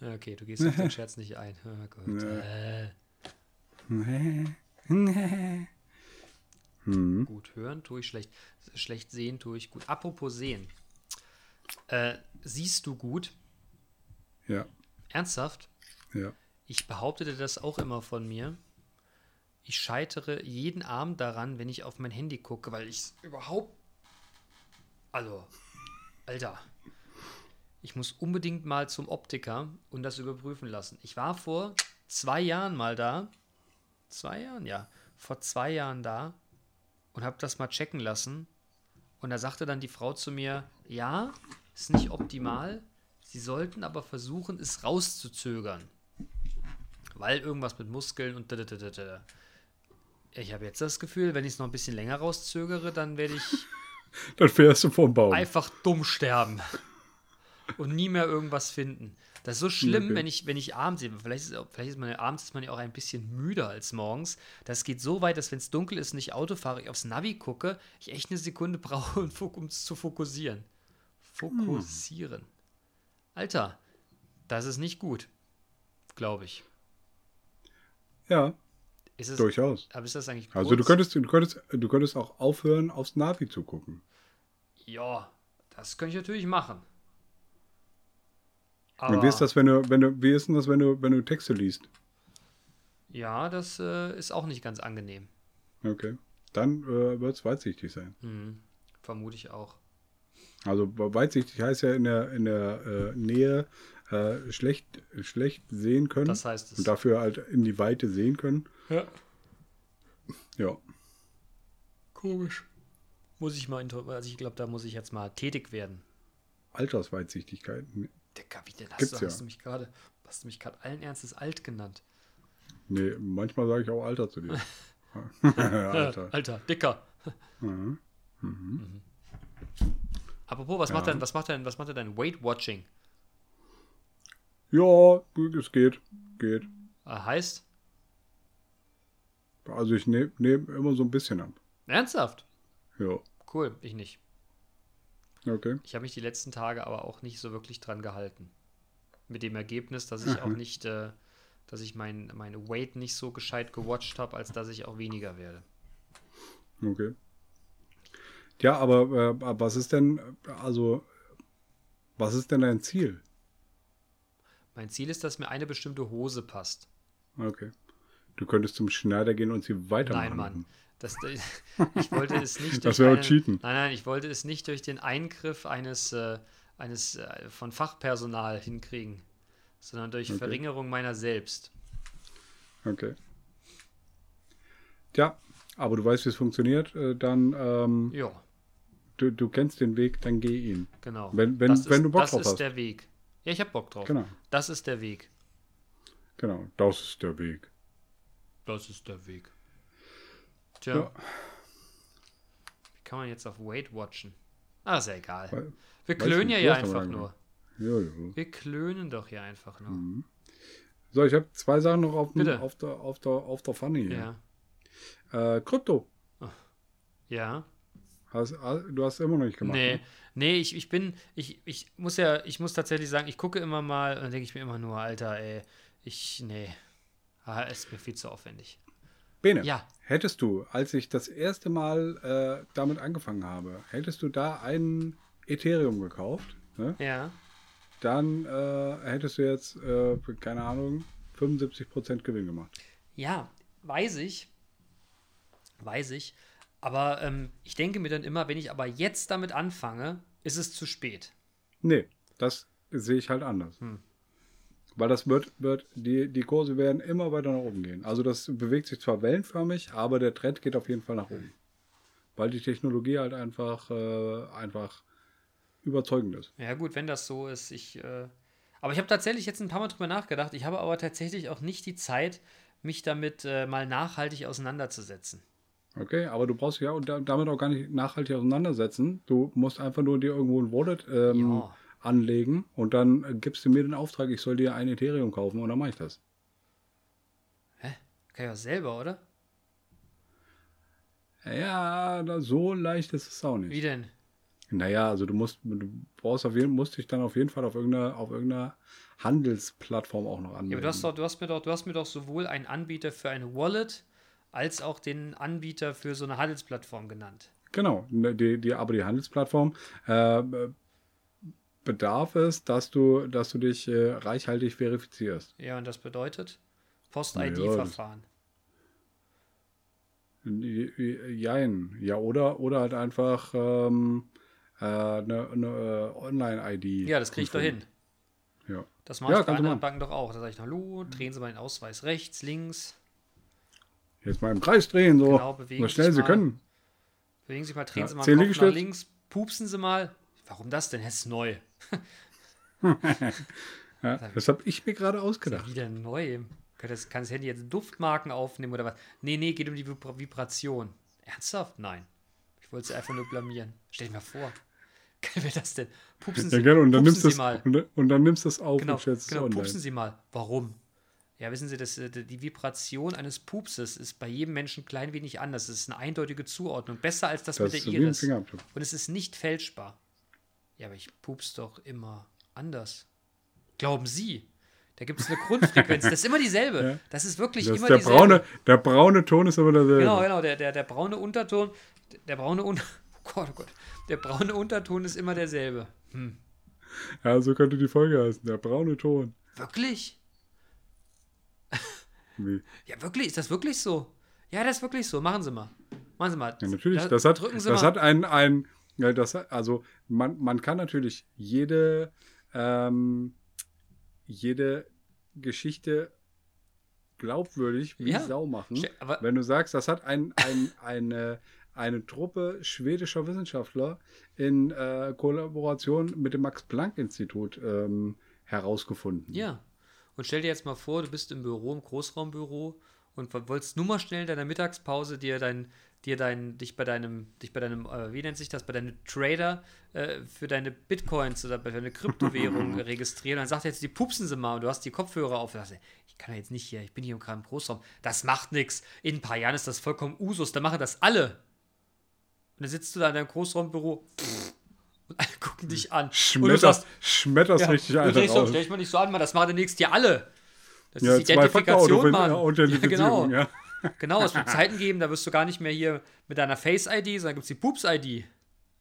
Ja. Okay, du gehst auf den Scherz nicht ein. Oh Gott. Äh, Hm. gut hören tue ich schlecht. Schlecht sehen tue ich gut. Apropos sehen. Äh, siehst du gut? Ja, Ernsthaft? ja. Ich behauptete das auch immer von mir. Ich scheitere jeden Abend daran, wenn ich auf mein Handy gucke, weil ich es überhaupt. Also, Alter. Ich muss unbedingt mal zum Optiker und das überprüfen lassen. Ich war vor zwei Jahren mal da. Zwei Jahren, ja. Vor zwei Jahren da und habe das mal checken lassen. Und da sagte dann die Frau zu mir: Ja, ist nicht optimal. Sie sollten aber versuchen, es rauszuzögern. Weil irgendwas mit Muskeln und da, da, da, da, da. Ich habe jetzt das Gefühl, wenn ich es noch ein bisschen länger rauszögere, dann werde ich Dann fährst du vom Baum. einfach dumm sterben und nie mehr irgendwas finden. Das ist so schlimm, Okay. wenn ich, wenn ich abends, vielleicht ist, vielleicht ist man abends ist man ja auch ein bisschen müder als morgens. Das geht so weit, dass wenn es dunkel ist und ich Auto fahre, ich aufs Navi gucke, ich echt eine Sekunde brauche, um es zu fokussieren. Fokussieren. Alter, das ist nicht gut, glaube ich. Ja, Ist es, durchaus. aber ist das eigentlich Also du kurz? könntest, du könntest, du könntest auch aufhören, aufs Navi zu gucken. Ja, das könnte ich natürlich machen. Und wie ist das, wenn du, wenn du, wie ist denn das, wenn du, wenn du Texte liest? Ja, das äh, ist auch nicht ganz angenehm. Okay. Dann äh, wird es weitsichtig sein. Hm, vermute ich auch. Also weitsichtig heißt ja in der, in der äh, Nähe äh, schlecht, schlecht sehen können. Das heißt es. Und dafür halt in die Weite sehen können. Ja. Ja. Komisch. Muss ich mal, also ich glaube, da muss ich jetzt mal tätig werden. Altersweitsichtigkeit. Dicker, wie denn hast Gibt's du, ja. hast du mich gerade, hast du mich gerade allen Ernstes alt genannt? Nee, manchmal sage ich auch Alter zu dir. Alter. Alter, dicker. Mhm. Apropos, was Ja. macht denn, was macht denn, was macht denn dein Weight Watching? Ja, es geht. Geht. Äh, heißt? Also ich nehme nehm immer so ein bisschen ab. Ernsthaft? Ja. Cool, ich nicht. Okay. Ich habe mich die letzten Tage aber auch nicht so wirklich dran gehalten. Mit dem Ergebnis, dass ich auch nicht äh, dass ich mein, mein Weight nicht so gescheit gewatcht habe, als dass ich auch weniger werde. Okay. Ja, aber äh, was ist denn, also, was ist denn dein Ziel? Mein Ziel ist, dass mir eine bestimmte Hose passt. Okay. Du könntest zum Schneider gehen und sie weitermachen. Nein, Mann. Das, ich wollte es nicht Das durch wäre auch einen- Cheaten. Nein, nein, ich wollte es nicht durch den Eingriff eines, äh, eines äh, von Fachpersonal hinkriegen, sondern durch Okay. Verringerung meiner selbst. Okay. Tja, aber du weißt, wie es funktioniert, äh, dann, ähm, Ja, du, du kennst den Weg, dann geh ihn. genau. Wenn- wenn- das wenn ist, du Bock das drauf ist hast. der Weg. Ja, ich hab Bock drauf. Genau. Das ist der Weg. Genau, das ist der Weg. Das ist der Weg. Tja. Ja. Wie kann man jetzt auf Weight watchen? Ah, ist ja egal. Weil- Wir klönen ja hier einfach nur. Ja, ja. Wir klönen doch hier einfach nur. Mhm. So, ich habe zwei Sachen noch auf, dem, auf, der, auf, der, auf der Pfanne Ja. hier. Äh, Krypto. Ja. Hast, ah, du hast immer noch nicht gemacht. Nee, Ne? nee, ich, ich bin, ich, ich muss ja, ich muss tatsächlich sagen, ich gucke immer mal und dann denke ich mir immer nur, Alter, ey, ich, nee, ah, ist mir viel zu aufwendig. Bene, Ja. hättest du, als ich das erste Mal äh, damit angefangen habe, hättest du da ein Ethereum gekauft, ne? Ja. dann äh, hättest du jetzt, äh, keine Ahnung, 75% Gewinn gemacht. Ja, weiß ich. Weiß ich. Aber ähm, ich denke mir dann immer, wenn ich aber jetzt damit anfange, ist es zu spät. Nee, das sehe ich halt anders. Hm. Weil das wird, wird die, die Kurse werden immer weiter nach oben gehen. Also das bewegt sich zwar wellenförmig, aber der Trend geht auf jeden Fall nach oben. Weil die Technologie halt einfach, äh, einfach überzeugend ist. Ja, gut, wenn das so ist. Ich, äh, aber ich habe tatsächlich jetzt ein paar Mal drüber nachgedacht. Ich habe aber tatsächlich auch nicht die Zeit, mich damit äh, mal nachhaltig auseinanderzusetzen. Okay, aber du brauchst dich ja damit auch gar nicht nachhaltig auseinandersetzen. Du musst einfach nur dir irgendwo ein Wallet ähm, Ja. Anlegen und dann gibst du mir den Auftrag, ich soll dir ein Ethereum kaufen und dann mache ich das. Kann ich auch selber, oder? Ja, so leicht ist es auch nicht. Wie denn? Naja, also du musst, du brauchst auf jeden, musst dich dann auf jeden Fall auf irgendeiner, auf irgendeiner Handelsplattform auch noch anmelden. Ja, aber du hast, doch, du, hast mir doch, du hast mir doch sowohl einen Anbieter für eine Wallet als auch den Anbieter für so eine Handelsplattform genannt. Genau, ne, die, die, aber die Handelsplattform äh, bedarf es, dass du, dass du dich äh, reichhaltig verifizierst. Ja, und das bedeutet Post-ID-Verfahren. Jein. Ja, oder, oder halt einfach ähm, äh, eine, eine äh, Online-ID. Ja, das kriege ich doch hin. Ja. Das mache Ja, ich bei anderen. Banken doch auch. Da sage ich, hallo, drehen Sie meinen Ausweis rechts, links, Jetzt mal im Kreis drehen, so, Genau, bewegen so schnell sie mal. können. bewegen Sie sich mal, drehen Ja, Sie mal den Kopf nach links, pupsen Sie mal. Warum das denn? Das ist neu. Ja, das habe ich mir gerade ausgedacht. Wieder neu. Kann das, kann das Handy jetzt Duftmarken aufnehmen oder was? Nee, nee, geht um die Vibra Vibration. Ernsthaft? Nein. Ich wollte sie einfach nur blamieren. Stell dir mal vor. Geil wäre das denn? Pupsen Sie, Ja, gerne. Und dann, pupsen nimmst Sie das, mal. und, dann- nimmst du es auf Genau, und stellst es genau online. pupsen Sie mal. Warum? Ja, wissen Sie, das, äh, die Vibration eines Pupses ist bei jedem Menschen klein wenig anders. Es ist eine eindeutige Zuordnung. Besser als das, Das mit ist der Iris. Und es ist nicht fälschbar. Ja, aber ich pups doch immer anders. Glauben Sie? Da gibt es eine Grundfrequenz. Das ist immer dieselbe. Ja. Das ist wirklich Das immer ist der, dieselbe. braune, der braune Ton ist aber derselbe. Genau, genau. Der, der, der braune Unterton, der braune Un oh Gott, oh Gott. Der braune Unterton ist immer derselbe. Hm. Ja, so könnte die Folge heißen. Der braune Ton. Wirklich? Wie? Ja, wirklich? Ist das wirklich so? Ja, das ist wirklich so. Machen Sie mal. Machen Sie mal. Ja, natürlich. Da- Das hat, das mal. hat ein, ein ja, das also man, man kann natürlich jede, ähm, jede Geschichte glaubwürdig wie Ja. Sau machen. Ste- wenn du sagst, das hat ein, ein, eine, eine Truppe schwedischer Wissenschaftler in äh, Kollaboration mit dem Max-Planck-Institut ähm, herausgefunden. Ja. Und stell dir jetzt mal vor, du bist im Büro, im Großraumbüro und wo- wolltest nur mal schnell in deiner Mittagspause dir dein, dir dein, dich bei deinem, dich bei deinem, äh, wie nennt sich das, bei deinem Trader äh, für deine Bitcoins oder bei deiner Kryptowährung registrieren. Dann sagt er jetzt, die pupsen sie mal und du hast die Kopfhörer auf. Sagst, ich kann ja jetzt nicht hier, ich bin hier gerade im Großraum. Das macht nichts. In ein paar Jahren ist das vollkommen Usus, da machen das alle. Und dann sitzt du da in deinem Großraumbüro und alle gucken dich an. Schmetterst, sagst, schmetterst ja, richtig raus. stell dich mal nicht so an, Mann, das machen demnächst ja alle. Das Ja, ist Identifikation, Mann. Ja, Zwei-Faktor-Authentifizierung, genau. ja. Genau, es wird Zeiten geben, da wirst du gar nicht mehr hier mit deiner Face-ID, sondern gibt es die Poops-ID.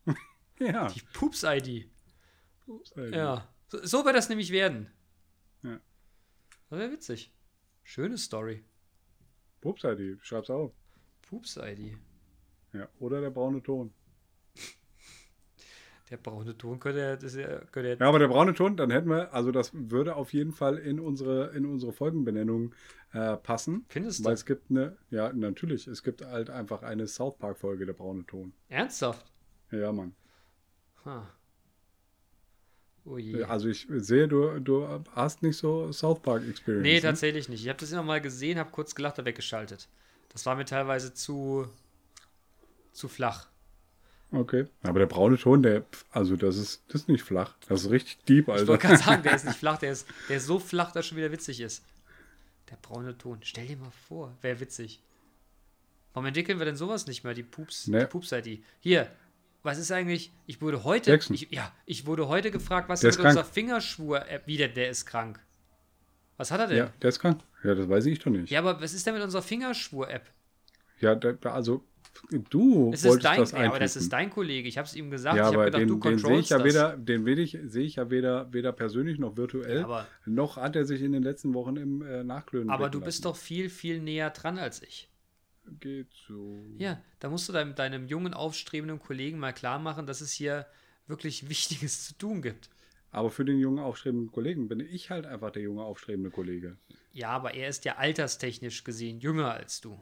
Ja. Die Poops-ID. Ja. Ja. So, so wird das nämlich werden. Ja. Das wäre witzig. Schöne Story. Pups-ID, schreib's auf. Poops-ID. Ja. Oder der braune Ton. Der braune Ton könnte, das ja- könnte Ja, aber der braune Ton, dann hätten wir, also das würde auf jeden Fall in unsere, in unsere Folgenbenennung äh, passen. Findest Weil du? es gibt eine, ja, natürlich, es gibt halt einfach eine South Park-Folge, der braune Ton. Ernsthaft? Ja, Mann. Ha. Oh je. Also ich sehe, du, du hast nicht so South Park-Experience. Nee, ne? tatsächlich nicht. Ich habe das immer mal gesehen, habe kurz gelacht und weggeschaltet. Das war mir teilweise zu, zu flach. Okay. Aber der braune Ton, der, also das ist, das ist nicht flach. Das ist richtig deep, Ich Alter. wollte gerade sagen, der ist nicht flach, der ist, der ist so flach, dass schon wieder witzig ist. Der braune Ton. Stell dir mal vor, wäre witzig. Warum entwickeln wir denn sowas nicht mehr, die Pups, Nee. die Pups-ID? Hier, was ist eigentlich, ich wurde heute, ich, ja, ich wurde heute gefragt, was Der ist mit unserer Fingerschwur-App, wieder, der ist krank. Was hat er denn? Ja, der ist krank. Ja, das weiß ich doch nicht. Ja, aber was ist denn mit unserer Fingerschwur-App? Ja, also du Es wolltest dein, das ja, aber das ist dein Kollege. Ich habe es ihm gesagt. Ja, ich habe gedacht, du den, den sehe ich controlst ja weder, den sehe ich ja weder, weder persönlich noch virtuell. Aber- noch hat er sich in den letzten Wochen im äh, Nachklönen Aber du bist lassen. doch viel, viel näher dran als ich. Geht so. Ja, da musst du deinem, deinem jungen, aufstrebenden Kollegen mal klar machen, dass es hier wirklich Wichtiges zu tun gibt. Aber für den jungen aufstrebenden Kollegen bin ich halt einfach der junge aufstrebende Kollege. Ja, aber er ist ja alterstechnisch gesehen jünger als du.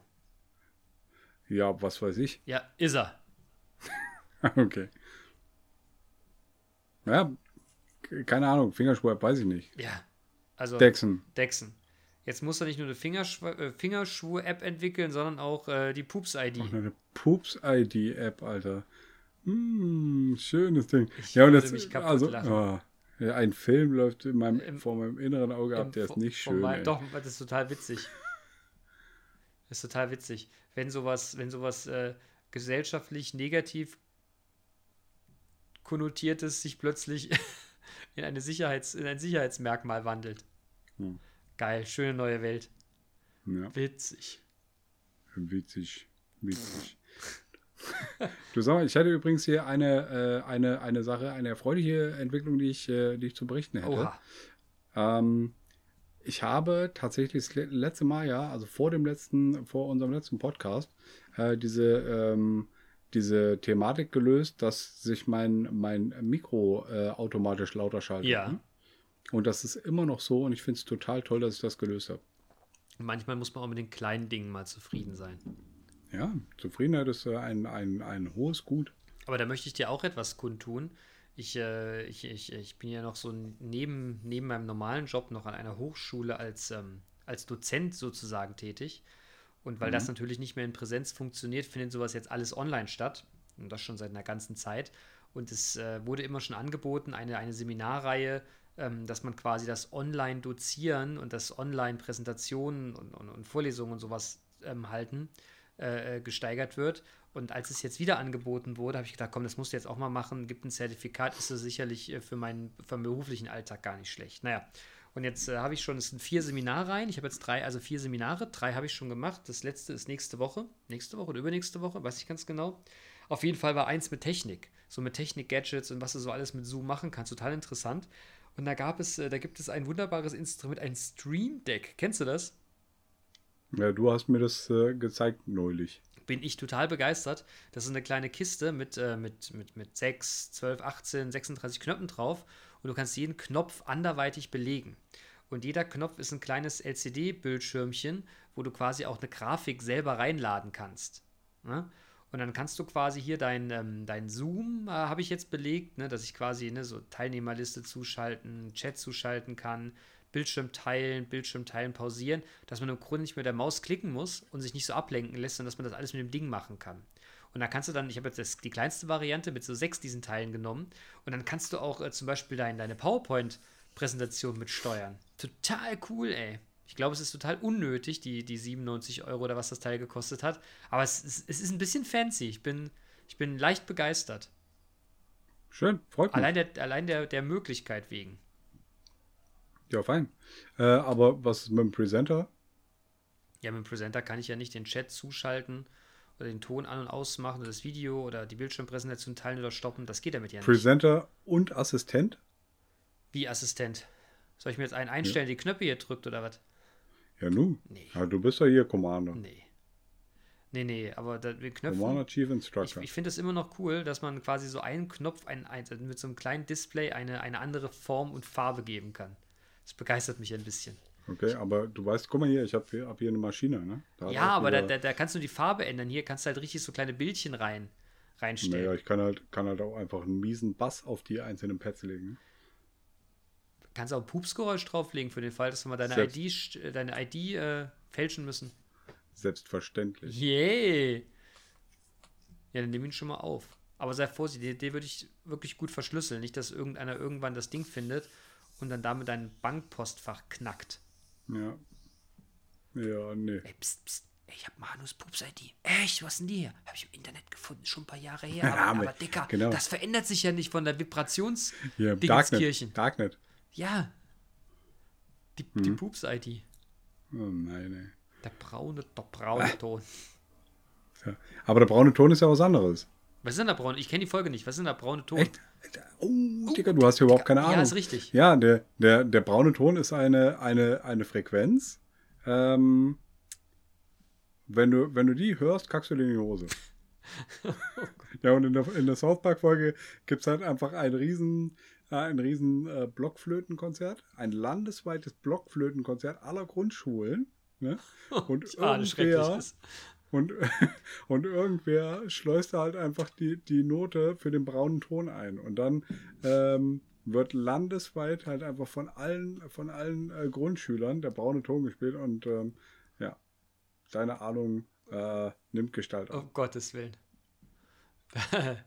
Ja, was weiß ich. Ja, ist er. okay. Ja, keine Ahnung. Fingerspur, weiß ich nicht. Ja. Also Dexon. Dexon. Jetzt muss er nicht nur eine Fingerschw äh, Fingerschuhe-App entwickeln, sondern auch äh, die Pups-ID. Eine Pups-ID-App, Alter. Hm, schönes Ding. Ich ja, und das, mich kaputt also, lachen. ja, ein Film läuft in meinem, Im- vor meinem inneren Auge ab, der ist nicht schön. ey. Doch, das ist total witzig. Ist total witzig. Wenn sowas, wenn sowas äh, gesellschaftlich negativ konnotiertes sich plötzlich in, eine Sicherheits, in ein Sicherheitsmerkmal wandelt. Hm. Geil, schöne neue Welt. Ja, Witzig. witzig. Witzig. du sag mal, ich hätte übrigens hier eine, äh, eine, eine Sache, eine erfreuliche Entwicklung, die ich, äh, die ich zu berichten hätte. Oha. Ähm, ich habe tatsächlich das le- letzte Mal, ja, also vor dem letzten, vor unserem letzten Podcast, äh, diese, ähm, diese Thematik gelöst, dass sich mein, mein Mikro äh, automatisch lauter schaltet. Ja. ne? Und das ist immer noch so und ich finde es total toll, dass ich das gelöst habe. Manchmal muss man auch mit den kleinen Dingen mal zufrieden sein. Ja, Zufriedenheit ist äh, ein, ein, ein hohes Gut. Aber da möchte ich dir auch etwas kundtun. Ich, äh, ich, ich, ich bin ja noch so neben, neben meinem normalen Job noch an einer Hochschule als, ähm, als Dozent sozusagen tätig. Und weil das natürlich nicht mehr in Präsenz funktioniert, findet sowas jetzt alles online statt. Und das schon seit einer ganzen Zeit. Und es äh, wurde immer schon angeboten, eine, eine Seminarreihe, ähm, dass man quasi das Online-Dozieren und das Online-Präsentationen und, und, und Vorlesungen und sowas ähm, halten äh, äh, gesteigert wird. Und als es jetzt wieder angeboten wurde, habe ich gedacht, komm, das musst du jetzt auch mal machen. Gibt ein Zertifikat, ist das sicherlich äh, für meinen, für meinen beruflichen Alltag gar nicht schlecht. Naja, und jetzt äh, habe ich schon, es sind vier Seminarreihen. Ich habe jetzt drei, also vier Seminare. Drei habe ich schon gemacht. Das letzte ist nächste Woche. Nächste Woche oder übernächste Woche, weiß ich ganz genau. Auf jeden Fall war eins mit Technik. So mit Technik-Gadgets und was du so alles mit Zoom machen kannst. Total interessant. Und da gab es, äh, da gibt es ein wunderbares Instrument, ein Stream Deck. Kennst du das? Ja, du hast mir das äh, gezeigt neulich. bin ich total begeistert. Das ist eine kleine Kiste mit, äh, mit, mit, mit 6, 12, 18, 36 Knöpfen drauf und du kannst jeden Knopf anderweitig belegen. Und jeder Knopf ist ein kleines LCD-Bildschirmchen, wo du quasi auch eine Grafik selber reinladen kannst. Ne? Und dann kannst du quasi hier dein, ähm, dein Zoom, äh, habe ich jetzt belegt, ne, dass ich quasi ne, so Teilnehmerliste zuschalten, Chat zuschalten kann, Bildschirm teilen, Bildschirm teilen, pausieren, dass man im Grunde nicht mit der Maus klicken muss und sich nicht so ablenken lässt, sondern dass man das alles mit dem Ding machen kann. Und da kannst du dann, ich habe jetzt das, die kleinste Variante mit so sechs diesen Teilen genommen und dann kannst du auch äh, zum Beispiel dein, deine PowerPoint-Präsentation mit steuern. Total cool, ey. Ich glaube, es ist total unnötig, die, die 97 Euro oder was das Teil gekostet hat. Aber es ist, es ist ein bisschen fancy. Ich bin, ich bin leicht begeistert. Schön, freut mich. Allein der, allein der, der Möglichkeit wegen. Ja, fein. Äh, aber was ist mit dem Presenter? Ja, mit dem Presenter kann ich ja nicht den Chat zuschalten oder den Ton an- und ausmachen oder das Video oder die Bildschirmpräsentation teilen oder stoppen. Das geht damit ja nicht. Presenter und Assistent? Wie Assistent. Soll ich mir jetzt einen einstellen, die Knöpfe hier drückt oder was? Ja, nu. Nee. Ja, du bist doch hier Commander. Nee. Nee, nee, aber da, Commander Knöpfen. Chief Ich, Instructor. ich finde es immer noch cool, dass man quasi so einen Knopf ein, ein, mit so einem kleinen Display eine, eine andere Form und Farbe geben kann. Das begeistert mich ein bisschen. okay, aber du weißt, guck mal hier, ich habe hier, hab hier eine Maschine, ne? Da Ja, aber da, wieder- da, da kannst du die Farbe ändern. Hier kannst du halt richtig so kleine Bildchen rein, reinstellen. Naja, ich kann halt, kann halt auch einfach einen miesen Bass auf die einzelnen Pads legen. Ne? Kannst auch ein Pupsgeräusch drauflegen für den Fall, dass wir mal deine Selbst. ID, äh, deine ID äh, fälschen müssen. Selbstverständlich. Yay! Ja, dann nimm ihn schon mal auf. Aber sei vorsichtig, den würde ich wirklich gut verschlüsseln. Nicht, dass irgendeiner irgendwann das Ding findet und dann damit dein Bankpostfach knackt. Ja. Ja, nee. Ey, pst, pst. Ey, ich hab Manus Pups-ID. Echt? Was denn die hier? Hab ich im Internet gefunden, schon ein paar Jahre her. Aber, Ja, aber Dicker, genau. das verändert sich ja nicht von der Vibrations... Dingenskirchen. Darknet. Darknet. Ja. Die, Mhm. die Pups-ID. Oh nein, ey. Der braune, der braune Ton. Ja. Aber der braune Ton ist ja was anderes. Was ist denn der braune? Ich kenne die Folge nicht. Was ist denn der braune Ton? Echt? Oh, Digga, du hast hier überhaupt keine Ja, Ahnung. ist richtig. Ja, der, der, der braune Ton ist eine, eine, eine Frequenz. Ähm, wenn, du, wenn du die hörst, kackst du dir in die Hose. ja, und in der, in der South Park-Folge gibt es halt einfach ein riesen, äh, ein riesen äh, Blockflötenkonzert. Ein landesweites Blockflötenkonzert aller Grundschulen. Ne? Und Ja, irgendwer. Und, und irgendwer schleust da halt einfach die, die Note für den braunen Ton ein. Und dann ähm, wird landesweit halt einfach von allen, von allen äh, Grundschülern der braune Ton gespielt. Und ähm, ja, deine Ahnung äh, nimmt Gestalt Um an. Gottes Willen.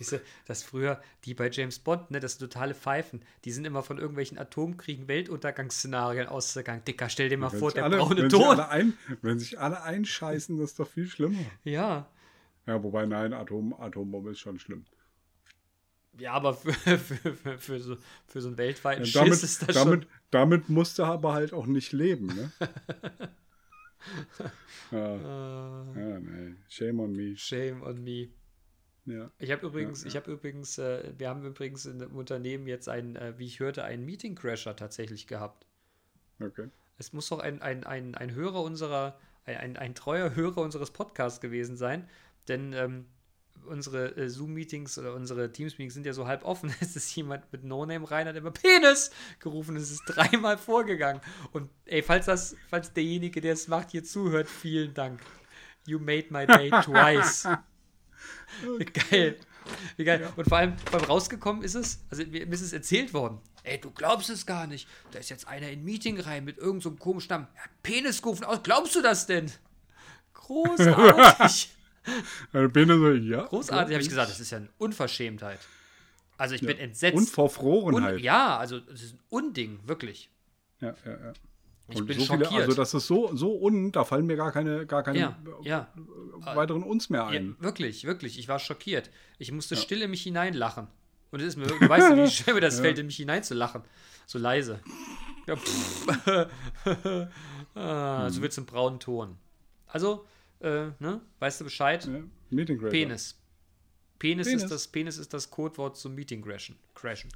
Siehst du, dass früher die bei James Bond, ne, das sind totale Pfeifen, die sind immer von irgendwelchen Atomkriegen, Weltuntergangsszenarien ausgegangen. Dicker, stell dir mal Wenn vor, der alle, braune wenn sich Ton. alle ein, wenn sich alle einscheißen, das ist doch viel schlimmer. Ja. Ja, wobei, nein, Atom, Atombombe ist schon schlimm. Ja, aber für, für, für, für, so, für so einen weltweiten Ja, Schiss damit, ist das damit, schon. damit musst du aber halt auch nicht leben, ne? ja, Äh, ja, nee. Shame on me. shame on me. Ja. Ich habe übrigens, Ja, ja. ich habe übrigens, äh, wir haben übrigens in dem Unternehmen jetzt einen, äh, wie ich hörte, einen Meeting Crasher tatsächlich gehabt. Okay. Es muss doch ein, ein, ein, ein Hörer unserer, ein, ein, ein treuer Hörer unseres Podcasts gewesen sein, denn ähm, unsere äh, Zoom-Meetings oder unsere Teams-Meetings sind ja so halb offen. Es ist jemand mit No-Name rein, hat immer Penis gerufen. Es ist dreimal vorgegangen. Und ey, falls das, falls derjenige, der es macht, hier zuhört, vielen Dank. You made my day twice. Wie geil. Wie geil. Und vor allem beim rausgekommen ist es, also mir ist es erzählt worden. Ey, du glaubst es gar nicht. Da ist jetzt einer in ein Meeting rein mit irgendeinem so komischen Stamm. Er hat Penis gerufen aus. Glaubst du das denn? Großartig. So, ja. Großartig, habe ich gesagt. Das ist ja eine Unverschämtheit. Also ich bin entsetzt. Und Verfrorenheit. Und, ja, also das ist ein Unding, wirklich. ja, ja, ja. Ich Und bin so viele, schockiert. also das ist so, so un, da fallen mir gar keine, gar keine Ja, ja. äh, weiteren uns mehr Ja, ein. wirklich, wirklich. Ich war schockiert. Ich musste still in mich hineinlachen. Und es ist mir, du weißt, wie schwer mir das fällt, in mich hineinzulachen. So leise. Ja, ah, Hm. so wird zum braunen Ton. Also, äh, ne? Weißt du Bescheid? Ja, Meeting. Penis. Penis. Penis. ist das Penis ist das Codewort zum Meeting crashen. crashen.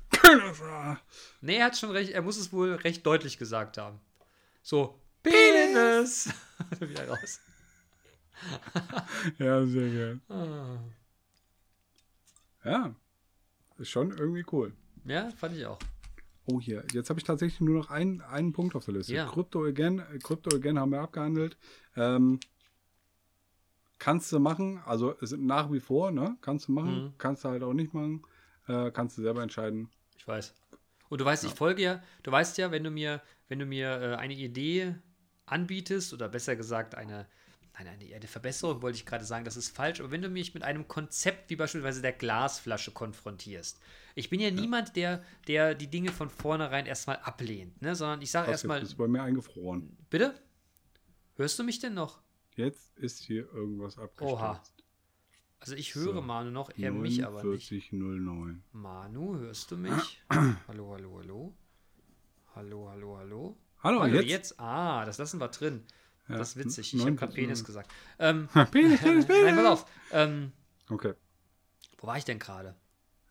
Nee, er hat schon recht, er muss es wohl recht deutlich gesagt haben. So, Penis! Wieder raus. Ja, sehr geil. Ah. Ja, ist schon irgendwie cool. Ja, fand ich auch. Oh, hier, jetzt habe ich tatsächlich nur noch einen, einen Punkt auf der Liste. Ja. Crypto Again, äh, Crypto Again haben wir abgehandelt. Ähm, kannst du machen, also es nach wie vor, ne? Kannst du machen, Mhm. kannst du halt auch nicht machen. Äh, kannst du selber entscheiden. Ich weiß. Und du weißt, ich folge ja, du weißt ja, wenn du mir, wenn du mir äh, eine Idee anbietest, oder besser gesagt eine, nein, eine, eine Verbesserung wollte ich gerade sagen, das ist falsch, aber wenn du mich mit einem Konzept wie beispielsweise der Glasflasche konfrontierst. Ich bin ja, niemand, der, der die Dinge von vornherein erstmal ablehnt, ne? sondern ich sage erstmal, bist du bei mir eingefroren. bitte? Hörst du mich denn noch? Jetzt ist hier irgendwas abgestürzt. Oha. Also ich höre So. Manu noch, er mich aber nicht. 4909. Manu, hörst du mich? hallo, hallo, hallo. Hallo, hallo, hallo. Hallo, Hallo, jetzt? jetzt? Ah, das lassen wir drin. Ja, Das ist witzig. Ich habe gerade Penis gesagt. Ähm, Penis, Penis, Penis. nein, pass auf. Ähm, Okay. wo war ich denn gerade?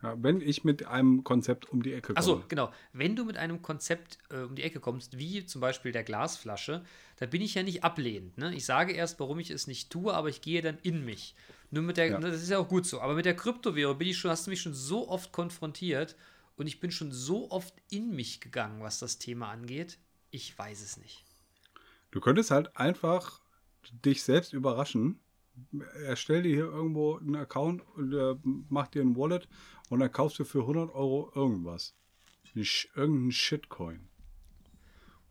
Ja, wenn ich mit einem Konzept um die Ecke komme. Achso, genau. Wenn du mit einem Konzept äh, um die Ecke kommst, wie zum Beispiel der Glasflasche, da bin ich ja nicht ablehnend. Ne? Ich sage erst, warum ich es nicht tue, aber ich gehe dann in mich. Nur mit der, Ja. das ist ja auch gut so. Aber mit der Kryptowährung bin ich schon, hast du mich schon so oft konfrontiert und ich bin schon so oft in mich gegangen, was das Thema angeht. Ich weiß es nicht. Du könntest halt einfach dich selbst überraschen. Erstell dir hier irgendwo einen Account und äh, mach dir ein Wallet und dann kaufst du für 100 Euro irgendwas. Ein Sch- Irgendein Shitcoin.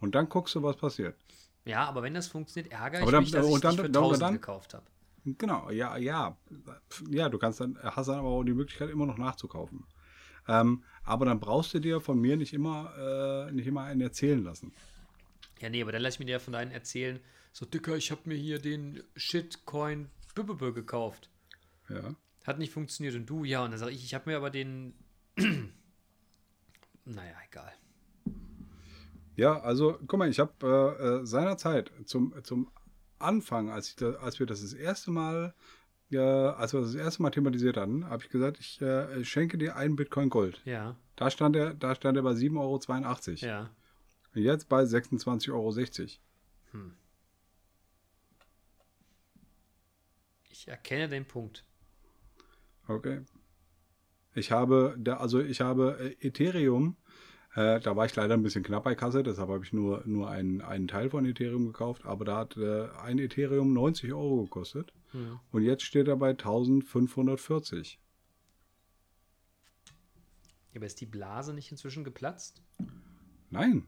Und dann guckst du, was passiert. Ja, aber wenn das funktioniert, ärgere ich dann- mich, dass ich und dann- nicht für dann- 1000 dann- gekauft habe. Genau, ja, ja. Ja, du kannst dann, hast dann aber auch die Möglichkeit, immer noch nachzukaufen. Ähm, aber dann brauchst du dir von mir nicht immer, äh, nicht immer einen erzählen lassen. Ja, nee, aber dann lass ich mir dir von deinen erzählen, so, Dicker, ich habe mir hier den Shitcoin Bübbebe gekauft. Ja. Hat nicht funktioniert. Und du, ja. Und dann sage ich, ich habe mir aber den. naja, egal. Ja, also guck mal, ich habe äh, äh, seinerzeit zum, zum Anfang, als, ich da, als wir das das erste Mal, ja, als wir das, das erste Mal thematisiert hatten, habe ich gesagt, ich äh, schenke dir einen Bitcoin Gold. Ja, Da stand er, da stand er bei 7,82 Euro. ja. Und jetzt bei 26,60 Euro. Ich erkenne den Punkt. Okay. Ich habe, da, also ich habe äh, Ethereum, äh, da war ich leider ein bisschen knapp bei Kasse, deshalb habe ich nur, nur einen, einen Teil von Ethereum gekauft, aber da hat äh, ein Ethereum 90 Euro gekostet Hm. und jetzt steht er bei 1540. Ja, aber ist die Blase nicht inzwischen geplatzt? Nein.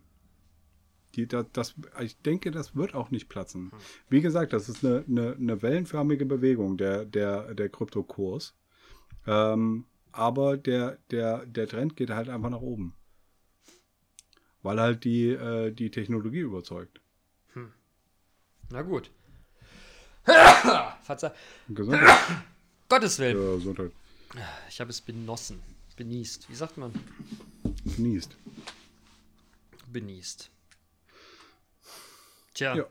Die, das, das, ich denke, das wird auch nicht platzen. Wie gesagt, das ist eine, eine, eine wellenförmige Bewegung, der, der, der Kryptokurs. Ähm, aber der, der, der Trend geht halt einfach nach oben. Weil halt die, äh, die Technologie überzeugt. Na gut. Verzeih. Gesundheit. Gottes Willen. Ja, Gesundheit. Ich habe es benossen. Benießt. Wie sagt man? Genießt. Benießt. Tja. Ja.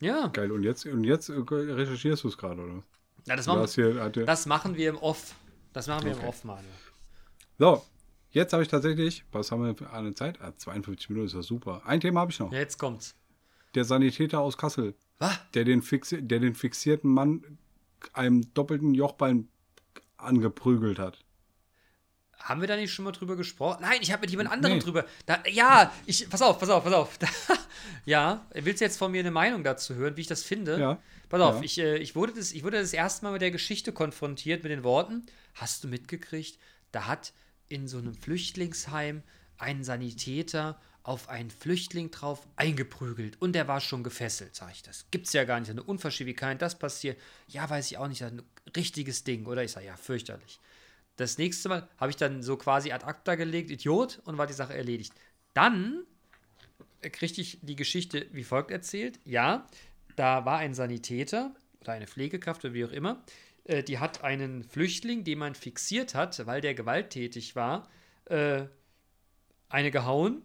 Ja. Geil. Und jetzt, und jetzt äh, recherchierst du es gerade, oder? ja das, machen, hatte, das machen wir im Off. Das machen wir im Okay. Off, Manuel. so, jetzt habe ich tatsächlich, was haben wir für eine Zeit? Ah, 52 Minuten ist das super. Ein Thema habe ich noch. Ja, jetzt kommt's. Der Sanitäter aus Kassel, Was? der den, fixi der den fixierten Mann einem doppelten Jochbein angeprügelt hat. Haben wir da nicht schon mal drüber gesprochen? Nein, ich habe mit jemand anderem Nee. drüber. Da, ja, ich. Pass auf, pass auf, pass auf. Da, ja, willst du jetzt von mir eine Meinung dazu hören, wie ich das finde? Ja. Pass auf, Ja. ich, äh, ich, wurde das, ich wurde das erste Mal mit der Geschichte konfrontiert mit den Worten: Hast du mitgekriegt, da hat in so einem Flüchtlingsheim ein Sanitäter auf einen Flüchtling drauf eingeprügelt und der war schon gefesselt, sag ich. Das gibt's ja gar nicht. Eine Unverschiebigkeit, das passiert. Ja, weiß ich auch nicht. Ein richtiges Ding, oder? Ich sage, ja, fürchterlich. Das nächste Mal habe ich dann so quasi ad acta gelegt, Idiot, und war die Sache erledigt. Dann kriegte ich die Geschichte wie folgt erzählt. Ja, da war ein Sanitäter oder eine Pflegekraft oder wie auch immer, äh, die hat einen Flüchtling, den man fixiert hat, weil der gewalttätig war, äh, eine gehauen,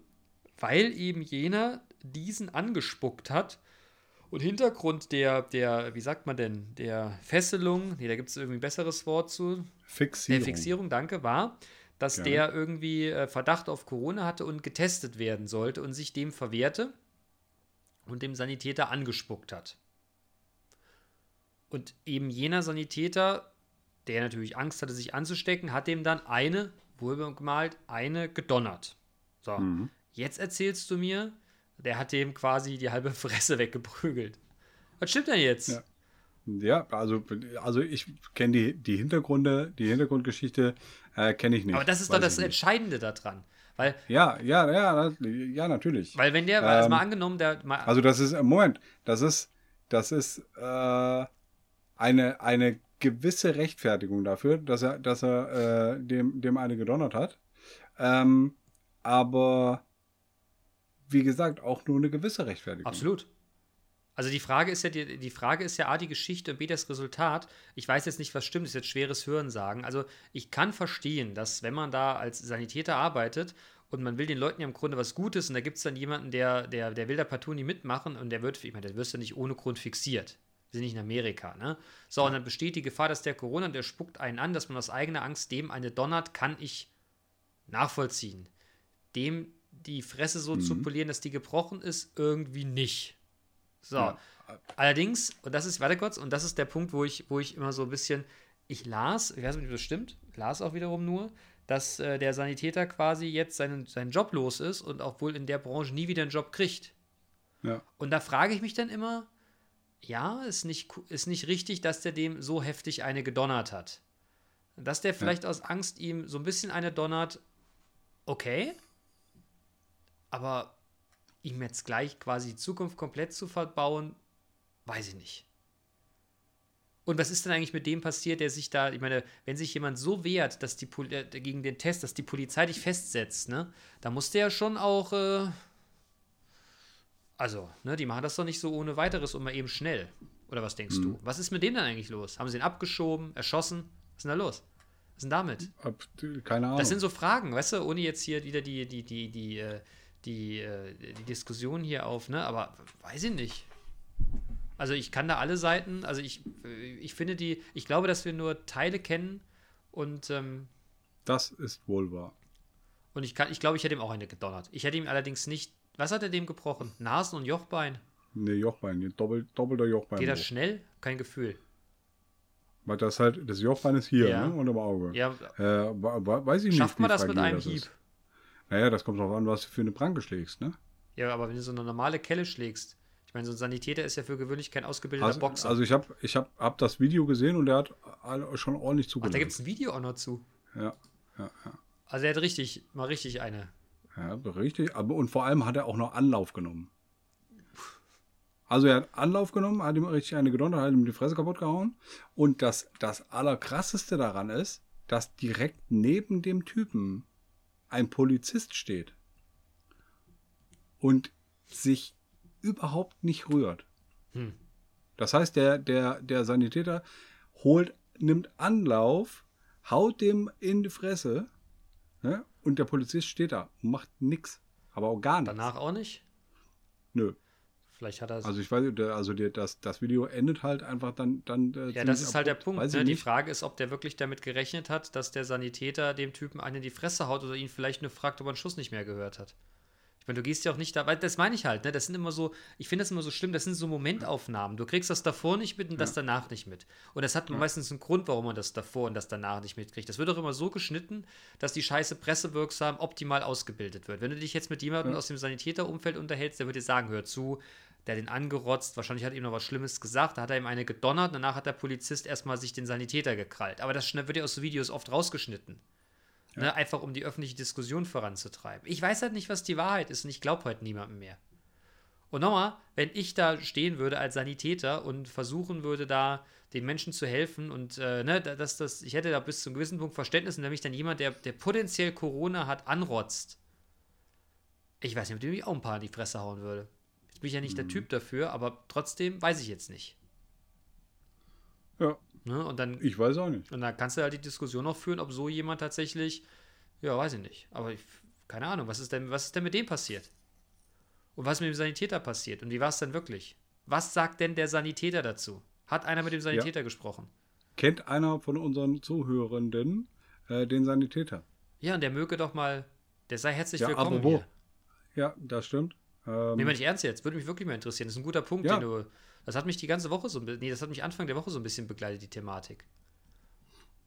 weil eben jener diesen angespuckt hat. Und Hintergrund der, der, wie sagt man denn, der Fesselung, nee, da gibt es irgendwie ein besseres Wort zu, Fixierung. der Fixierung, danke, war, dass Gerne. der irgendwie äh, Verdacht auf Corona hatte und getestet werden sollte und sich dem verwehrte und dem Sanitäter angespuckt hat. Und eben jener Sanitäter, der natürlich Angst hatte, sich anzustecken, hat dem dann eine, wohlgemalt, eine gedonnert. So, Mhm. jetzt erzählst du mir, der hat dem quasi die halbe Fresse weggeprügelt. Was stimmt denn jetzt? Ja. Ja, also, also ich kenne die, die Hintergründe, die Hintergrundgeschichte äh, kenne ich nicht. Aber das ist doch das nicht. Entscheidende daran. Weil, Ja, ja, ja, ja, natürlich. weil wenn der, also Ähm, mal angenommen, der mal, Also das ist, Moment, das ist, das ist äh, eine, eine gewisse Rechtfertigung dafür, dass er, dass er äh, dem, dem eine gedonnert hat. Ähm, aber wie gesagt, auch nur eine gewisse Rechtfertigung. Absolut. Also die Frage ist ja, die, die Frage ist ja A, die Geschichte und B, das Resultat. Ich weiß jetzt nicht, was stimmt, das ist jetzt schweres Hören sagen. Also ich kann verstehen, dass wenn man da als Sanitäter arbeitet und man will den Leuten ja im Grunde was Gutes und da gibt es dann jemanden, der, der, der will da partout nicht mitmachen und der wird, ich meine, der wirst du nicht ohne Grund fixiert. Sind nicht in Amerika, ne? So, und dann besteht die Gefahr, dass der Corona, der spuckt einen an, dass man aus eigener Angst dem eine donnert, kann ich nachvollziehen. Dem die Fresse so zu polieren, dass die gebrochen ist, irgendwie nicht. So. Allerdings, und das ist, warte kurz, und das ist der Punkt, wo ich, wo ich immer so ein bisschen, ich las, ich weiß nicht, ob das stimmt, las auch wiederum nur, dass äh, der Sanitäter quasi jetzt seinen, seinen Job los ist und auch wohl in der Branche nie wieder einen Job kriegt. Ja. Und da frage ich mich dann immer, ja, ist nicht, ist nicht richtig, dass der dem so heftig eine gedonnert hat. Dass der vielleicht aus Angst ihm so ein bisschen eine donnert, okay. Aber ihm jetzt gleich quasi die Zukunft komplett zu verbauen, weiß ich nicht. Und was ist denn eigentlich mit dem passiert, der sich da, ich meine, wenn sich jemand so wehrt, dass die Pol äh, gegen den Test, dass die Polizei dich festsetzt, ne, da muss der ja schon auch, äh, also, ne, die machen das doch nicht so ohne weiteres und mal eben schnell. Oder was denkst du? Was ist mit dem dann eigentlich los? Haben sie ihn abgeschoben, erschossen? Was ist denn da los? Was ist denn damit? Ab, keine Ahnung. Das sind so Fragen, weißt du, ohne jetzt hier wieder die, die, die, die, äh, die, äh, die Diskussion hier auf, ne? Aber weiß ich nicht. Also ich kann da alle Seiten, also ich, äh, ich finde die, ich glaube, dass wir nur Teile kennen und, ähm, das ist wohl wahr. und ich kann, ich glaube, ich hätte ihm auch eine gedonnert. Ich hätte ihm allerdings nicht, was hat er dem gebrochen? Nasen- und Jochbein? Ne, Jochbein, doppel, doppelter Jochbein. Geht das schnell? Kein Gefühl. Weil das halt, das Jochbein ist hier, Ja. ne? Und im Auge. Ja, Äh, weiß ich nicht. schafft man das mit einem das Hieb? Ist. Naja, das kommt drauf an, was du für eine Pranke schlägst, ne? Ja, aber wenn du so eine normale Kelle schlägst, ich meine, so ein Sanitäter ist ja für gewöhnlich kein ausgebildeter Also, Boxer. also ich habe ich hab, hab das Video gesehen und der hat schon ordentlich Ach, zugelassen. da gibt es ein Video auch noch zu. ja, ja, ja. Also er hat richtig, mal richtig eine. Ja, richtig. Aber, und vor allem hat er auch noch Anlauf genommen. Also er hat Anlauf genommen, hat ihm richtig eine gedonnert, hat ihm die Fresse kaputt gehauen. Und das, das Allerkrasseste daran ist, dass direkt neben dem Typen ein Polizist steht. Und sich überhaupt nicht rührt. Hm. Das heißt, der, der, der Sanitäter holt, nimmt Anlauf, haut dem in die Fresse ne? Und der Polizist steht da und macht nichts. Aber auch gar nichts. Danach auch nicht? Nö. Vielleicht hat er Also ich weiß, nicht, also der, das, das Video endet halt einfach dann. dann äh, Ja, das ist halt der abrupt. Punkt. Ne? Die. Frage ist, ob der wirklich damit gerechnet hat, dass der Sanitäter dem Typen einen in die Fresse haut oder ihn vielleicht nur fragt, ob er einen Schuss nicht mehr gehört hat. Ich meine, du gehst ja auch nicht da, weil das meine ich halt, ne? Das sind immer so, ich finde das immer so schlimm, das sind so Momentaufnahmen. Du kriegst das davor nicht mit und das danach nicht mit. Und das hat meistens einen Grund, warum man das davor und das danach nicht mitkriegt. Das wird auch immer so geschnitten, dass die Scheiße pressewirksam optimal ausgebildet wird. Wenn du dich jetzt mit jemandem aus dem Sanitäterumfeld unterhältst, der wird dir sagen, hör zu, der hat ihn angerotzt, wahrscheinlich hat ihm noch was Schlimmes gesagt, da hat er ihm eine gedonnert, danach hat der Polizist erstmal sich den Sanitäter gekrallt. Aber das wird ja aus so Videos oft rausgeschnitten. Ne, einfach um die öffentliche Diskussion voranzutreiben. Ich weiß halt nicht, was die Wahrheit ist und ich glaube heute niemandem mehr. Und nochmal, wenn ich da stehen würde als Sanitäter und versuchen würde, da den Menschen zu helfen und äh, ne, da- dass das, ich hätte da bis zu einem gewissen Punkt Verständnis, mich dann jemand, der, der potenziell Corona hat, anrotzt, ich weiß nicht, ob dem ich auch ein paar in die Fresse hauen würde. Jetzt bin ich ja nicht der Typ dafür, aber trotzdem weiß ich jetzt nicht. Ja, Ne? Und dann ich weiß auch nicht. und dann kannst du halt die Diskussion noch führen, ob so jemand tatsächlich, ja, weiß ich nicht. Aber ich, keine Ahnung, was ist denn, was ist denn mit dem passiert? Und was ist mit dem Sanitäter passiert? Und wie war es denn wirklich? Was sagt denn der Sanitäter dazu? Hat einer mit dem Sanitäter gesprochen? Kennt einer von unseren Zuhörenden äh, den Sanitäter? Ja, und der möge doch mal, der sei herzlich Ja, willkommen apropos. hier. Ja, das stimmt. Ähm, Nee, mal nicht ernst jetzt. Würde mich wirklich mal interessieren. Das ist ein guter Punkt, Ja. den du. Das hat mich die ganze Woche so ein bisschen. Nee, das hat mich Anfang der Woche so ein bisschen begleitet, die Thematik.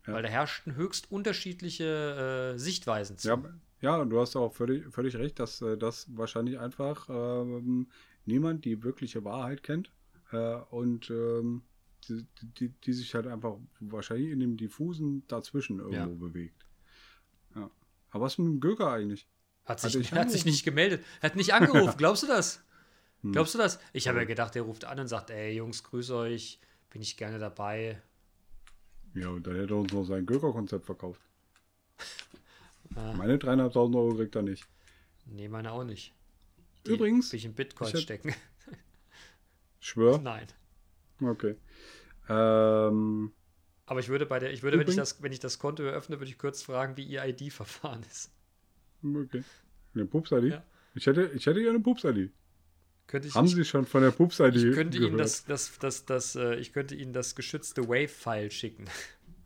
Ja. Weil da herrschten höchst unterschiedliche äh, Sichtweisen zu. Ja, ja, du hast auch völlig, völlig recht, dass äh, das wahrscheinlich einfach ähm, niemand die wirkliche Wahrheit kennt äh, und ähm, die, die, die sich halt einfach wahrscheinlich in dem diffusen dazwischen irgendwo Ja. bewegt. Ja. Aber was mit dem Göker eigentlich? Hat sich, Hat sich nicht gemeldet. Hat nicht angerufen. Glaubst du das? Hm. Glaubst du das? Ich habe ja gedacht, er ruft an und sagt, ey Jungs, grüß euch, bin ich gerne dabei. Ja, und dann hätte er uns noch sein Göker-Konzept verkauft. Ah. Meine dreieinhalbtausend Euro kriegt er nicht. Nee, meine auch nicht. Die Übrigens, will ich in Bitcoin ich hab- stecken. Schwör? Nein. Okay. Ähm, Aber ich würde bei der, ich würde, wenn ich Übrigens- das, wenn ich das Konto eröffne, würde ich kurz fragen, wie ihr ID-Verfahren ist. okay. Eine Pups-ID? Ja. Ich hätte, ich hätte ja eine Pups-ID. Ich, Haben Sie schon von der Pups-ID ich könnte gehört? Ihnen das, das, das, das, äh, ich könnte Ihnen das geschützte Wave-File schicken.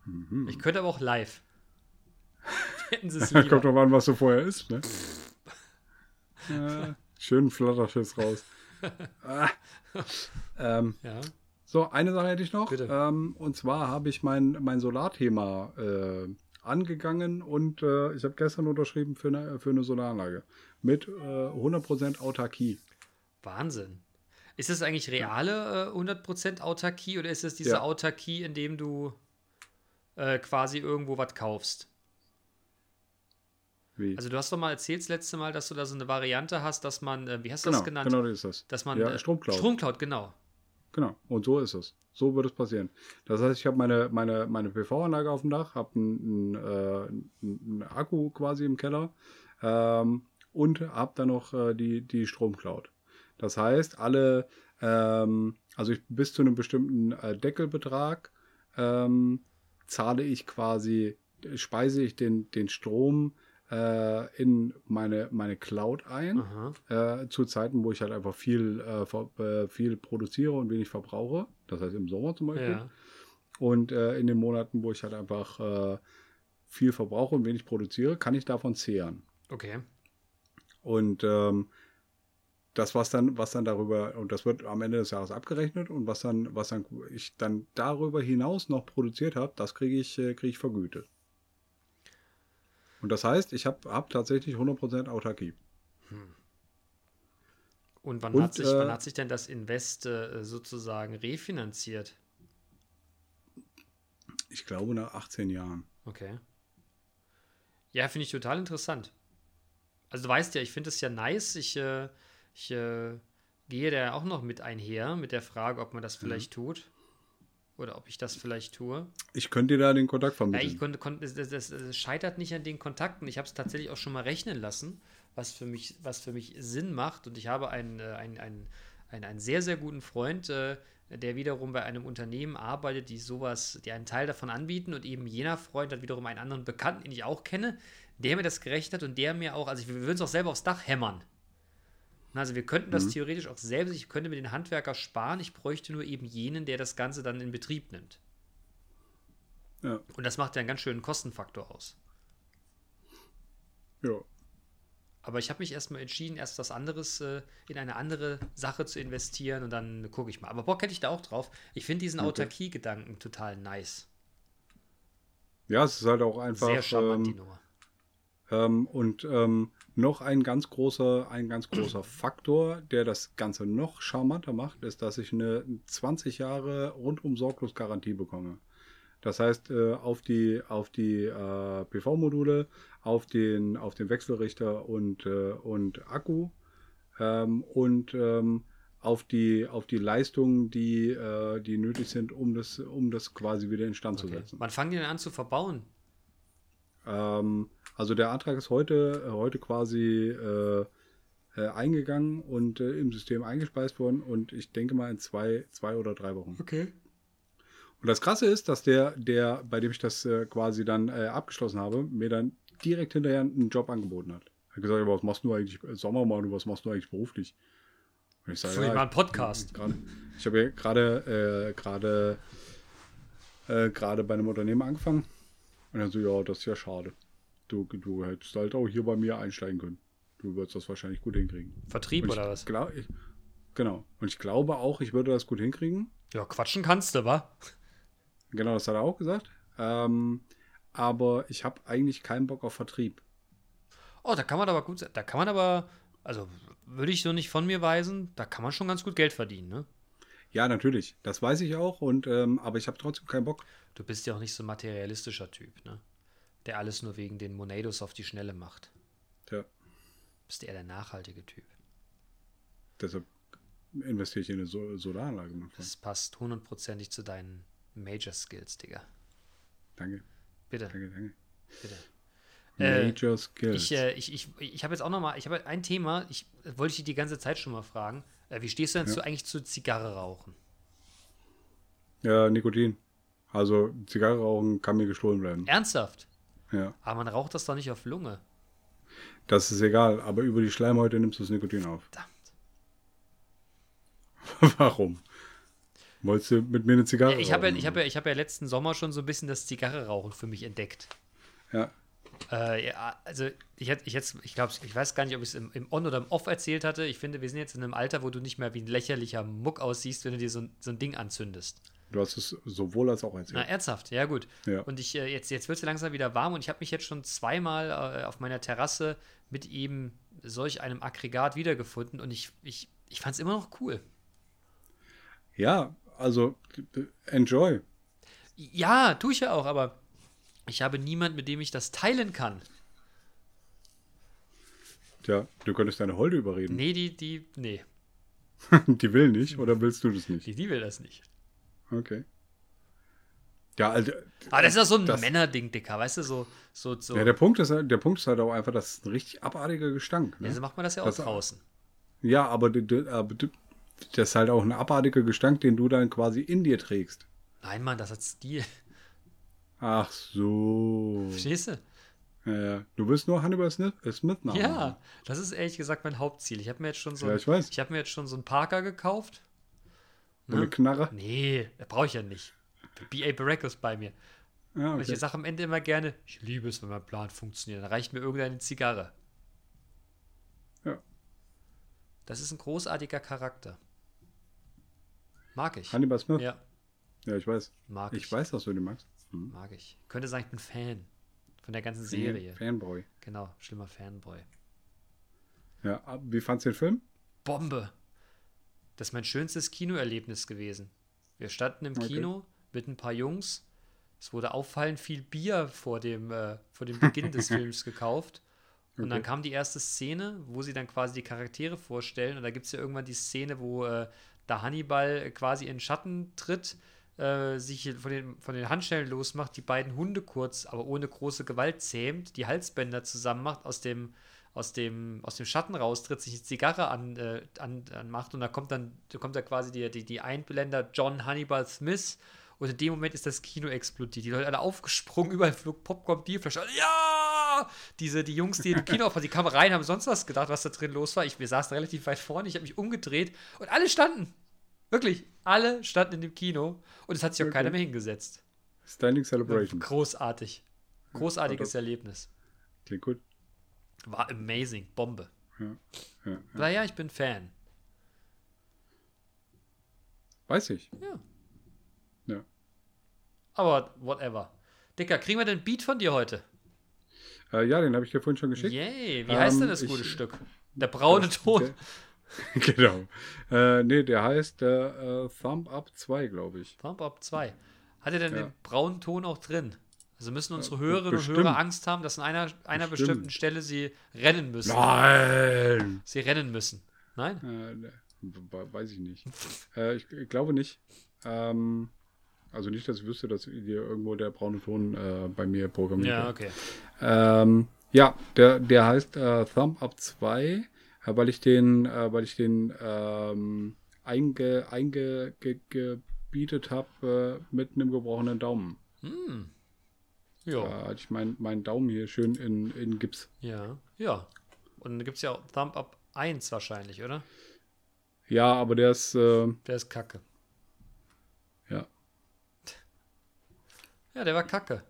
Mhm. Ich könnte aber auch live. Hätten Sie es Kommt lieber. drauf an, was so vorher ist, ne? äh, schönen Flatterschiss raus. ah. ähm, Ja. so, eine Sache hätte ich noch. Ähm, und zwar habe ich mein, mein Solarthema äh, angegangen und äh, ich habe gestern unterschrieben für eine, für eine Solaranlage mit äh, 100% Autarkie. Wahnsinn. Ist das eigentlich reale äh, 100% Autarkie oder ist es diese Ja. Autarkie, in dem du äh, quasi irgendwo was kaufst? Wie? Also du hast doch mal erzählt das letzte Mal, dass du da so eine Variante hast, dass man, äh, wie hast du genau, das genannt? genau, das ist das. Dass man ja, äh, Stromcloud. Stromcloud, genau. Genau, und so ist es. So wird es passieren. Das heißt, ich habe meine, meine, meine PV-Anlage auf dem Dach, habe einen, äh, einen Akku quasi im Keller ähm, und habe dann noch äh, die, die Stromcloud. Das heißt, alle, ähm, also ich, bis zu einem bestimmten äh, Deckelbetrag ähm, zahle ich quasi, speise ich den, den Strom äh, in meine, meine Cloud ein äh, zu Zeiten, wo ich halt einfach viel, äh, ver- äh, viel produziere und wenig verbrauche. Das heißt im Sommer zum Beispiel. Ja. Und äh, in den Monaten, wo ich halt einfach viel verbrauche und wenig produziere, kann ich davon zehren. Okay. Und ähm, das, was dann, was dann darüber, und das wird am Ende des Jahres abgerechnet und was dann, was dann ich dann darüber hinaus noch produziert habe, das kriege ich, äh, kriege ich vergütet. Und das heißt, ich habe hab tatsächlich 100% Autarkie. Und wann, Und, hat, sich, äh, wann hat sich denn das Invest äh, sozusagen refinanziert? Ich glaube nach 18 Jahren. Okay. Ja, finde ich total interessant. Also du weißt ja, ich finde es ja nice. Ich, äh, ich äh, gehe da auch noch mit einher, mit der Frage, ob man das vielleicht tut. Oder ob ich das vielleicht tue. Ich könnte dir da den Kontakt Ja, vermitteln. ich konnte, konnte das, das, das scheitert nicht an den Kontakten. Ich habe es tatsächlich auch schon mal rechnen lassen, was für mich, was für mich Sinn macht. Und ich habe einen, äh, einen, einen, einen, einen sehr, sehr guten Freund, äh, der wiederum bei einem Unternehmen arbeitet, die sowas, die einen Teil davon anbieten. Und eben jener Freund hat wiederum einen anderen Bekannten, den ich auch kenne, der mir das gerechnet hat und der mir auch, also wir würden es auch selber aufs Dach hämmern. Also wir könnten das theoretisch auch selbst, ich könnte mir den Handwerker sparen, ich bräuchte nur eben jenen, der das Ganze dann in Betrieb nimmt. ja, Und das macht ja einen ganz schönen Kostenfaktor aus. ja. Aber ich habe mich erstmal entschieden, erst was anderes äh, in eine andere Sache zu investieren und dann gucke ich mal. Aber Bock hätte ich da auch drauf. Ich finde diesen Okay. Autarkie-Gedanken total nice. ja, es ist halt auch einfach. Sehr charmant, die ähm, Nummer. ähm, und ähm, noch ein ganz großer, ein ganz großer Faktor, der das Ganze noch charmanter macht, ist, dass ich eine 20 Jahre rundum sorglos Garantie bekomme. Das heißt, äh, auf die, auf die äh, PV-Module, auf den, auf den Wechselrichter und, äh, und Akku ähm, und ähm, auf die, auf die Leistungen, die, äh, die nötig sind, um das, um das quasi wieder instand zu Okay. setzen. Wann fangen die denn an zu verbauen? Ähm, also der Antrag ist heute, äh, heute quasi äh, äh, eingegangen und äh, im System eingespeist worden und ich denke mal in zwei, zwei oder drei Wochen. Okay. Und das Krasse ist, dass der, der, bei dem ich das äh, quasi dann äh, abgeschlossen habe, mir dann direkt hinterher einen Job angeboten hat. Er hat gesagt, aber was machst du eigentlich, Sommer mal, was machst du eigentlich beruflich? Und ich sage, Für mal einen Podcast. Ich habe ja gerade gerade gerade bei einem Unternehmen angefangen. Und dann so, ja, das ist ja schade. Du, du hättest halt auch hier bei mir einsteigen können. Du würdest das wahrscheinlich gut hinkriegen. Vertrieb oder was? Glaub, ich, genau. Und ich glaube auch, ich würde das gut hinkriegen. Ja, quatschen kannst du, wa? Genau, das hat er auch gesagt. Ähm, aber ich habe eigentlich keinen Bock auf Vertrieb. Oh, da kann man aber gut, da kann man aber, also würde ich so nicht von mir weisen, da kann man schon ganz gut Geld verdienen, ne? Ja, natürlich. Das weiß ich auch. Und ähm, aber ich habe trotzdem keinen Bock. Du bist ja auch nicht so ein materialistischer Typ, ne? Der alles nur wegen den Monados auf die Schnelle macht. Ja, Du bist eher der nachhaltige Typ. deshalb investiere ich in eine so Solaranlage. Das passt hundertprozentig zu deinen Major Skills, Digga. Danke, Bitte, danke, danke. bitte. Äh, Major Skills. Ich, äh, ich, ich, ich habe jetzt auch noch mal, ich habe ein Thema, ich äh, wollte ich dich die ganze Zeit schon mal fragen. Äh, wie stehst du denn Ja. zu, eigentlich zu Zigarre rauchen? ja, Nikotin. Also Zigarre rauchen kann mir gestohlen bleiben. Ernsthaft? Ja. Aber man raucht das doch nicht auf Lunge. Das ist egal, aber über die Schleimhäute nimmst du das Nikotin auf. Verdammt. Warum? Wolltest du mit mir eine Zigarre Ich habe ja, rauchen? ich hab ja, ich hab ja letzten Sommer schon so ein bisschen das Zigarre rauchen für mich entdeckt. ja. Äh, ja, also ich hätte, ich, jetzt, ich glaube, ich weiß gar nicht, ob ich es im, im On oder im Off erzählt hatte. Ich finde, wir sind jetzt in einem Alter, wo du nicht mehr wie ein lächerlicher Muck aussiehst, wenn du dir so, so ein Ding anzündest. Du hast es sowohl als auch Na, erzählt. ernsthaft, ja gut. Ja. Und ich, äh, jetzt, jetzt wird es langsam wieder warm und ich habe mich jetzt schon zweimal äh, auf meiner Terrasse mit eben solch einem Aggregat wiedergefunden und ich, ich, ich fand es immer noch cool. Ja, also enjoy. Ja, tue ich ja auch, aber ich habe niemand, mit dem ich das teilen kann. Tja, du könntest deine Holde überreden. Nee, die, die, nee, Die will nicht, oder willst du das nicht? die, die will das nicht. Okay. Ja, also, Aber das ist ja so ein Das- Männerding, Dicker, weißt du, so, so, so. ja, der Punkt ist, halt- der Punkt ist halt auch einfach, das ist ein richtig abartiger Gestank. Ne? Ja, so macht man das ja auch Das- draußen. Ja, aber, aber das ist halt auch ein abartiger Gestank, den du dann quasi in dir trägst. Nein, Mann, das hat Stil. Ach so. Verstehst du? Ja, ja. Du bist nur Hannibal Smith, äh, Smith. Ja, das ist ehrlich gesagt mein Hauptziel. Ich habe mir jetzt schon so, Ja, ich ich habe mir jetzt schon so einen Parker gekauft. Und eine Knarre. Nee, brauche ich ja nicht. B.A. Barack ist bei mir. Ja, ich okay. sage am Ende immer gerne, ich liebe es, wenn mein Plan funktioniert. Dann reicht mir irgendeine Zigarre. Ja. Das ist ein großartiger Charakter. Mag ich. Hannibal Smith? Ja, Ja, ich weiß. mag ich. Ich weiß, dass du den magst. Hm. Mag ich. Könnte sagen, ich bin Fan von der ganzen Serie. Fanboy. Genau, schlimmer Fanboy. Ja, wie fandst du den Film? Bombe. Das ist mein schönstes Kinoerlebnis gewesen. Wir standen im Okay. Kino mit ein paar Jungs. Es wurde auffallend viel Bier vor dem, äh, vor dem Beginn des Films gekauft. Und dann Okay. kam die erste Szene, wo sie dann quasi die Charaktere vorstellen. Und da gibt es ja irgendwann die Szene, wo äh, da Hannibal quasi in Schatten tritt, äh, sich von den, von den Handschellen losmacht, die beiden Hunde kurz, aber ohne große Gewalt zähmt, die Halsbänder zusammen macht, aus dem, aus dem, aus dem Schatten raustritt, sich eine Zigarre an, äh, an, anmacht und da kommt dann da kommt da quasi die, die, die Einblender John Hannibal Smith und in dem Moment ist das Kino explodiert. Die Leute alle aufgesprungen, überall flog Popcorn, Bierflasche. Ja! Diese, die Jungs, die im Kino aufhaben, die kamen rein, haben sonst was gedacht, was da drin los war. Ich, wir saßen relativ weit vorne, ich habe mich umgedreht und alle standen. Wirklich, alle standen in dem Kino und es hat sich auch Okay. keiner mehr hingesetzt. Standing Celebration. Großartig. Großartiges Ja, Erlebnis. Klingt gut. War amazing. Bombe. Ja, ja. Naja, ich bin Fan. Weiß ich. Ja. Ja. Aber whatever. Dicker, kriegen wir den Beat von dir heute? Äh, ja, den habe ich dir vorhin schon geschickt. Yay. Wie heißt Ähm, denn das ich- gute Stück? Der braune Ton. genau. Äh, nee, der heißt äh, äh, Thumb Up 2, glaube ich. Thumb Up 2. Hat er denn Ja. den braunen Ton auch drin? Also müssen unsere Hörerinnen und Hörer Angst haben, dass an einer, einer Bestimmt. bestimmten Stelle sie rennen müssen. Nein! Sie rennen müssen. Nein? Äh, ne, we- weiß ich nicht. äh, ich, ich glaube nicht. Ähm, also nicht, dass ich wüsste, dass hier irgendwo der braune Ton äh, bei mir programmiert Ja, okay. Ähm, ja, der, der heißt äh, Thumb Up 2, äh, weil ich den, äh, weil ich den ähm, einge, einge, ge, gebietet habe mit einem gebrochenen Daumen. Hm. Ja. Da hatte ich meinen meinen Daumen hier schön in, in Gips. Ja. Ja. Und dann gibt es ja auch Thumb Up 1 wahrscheinlich, oder? Ja, aber der ist, äh, Der ist kacke. ja. Ja, der war kacke.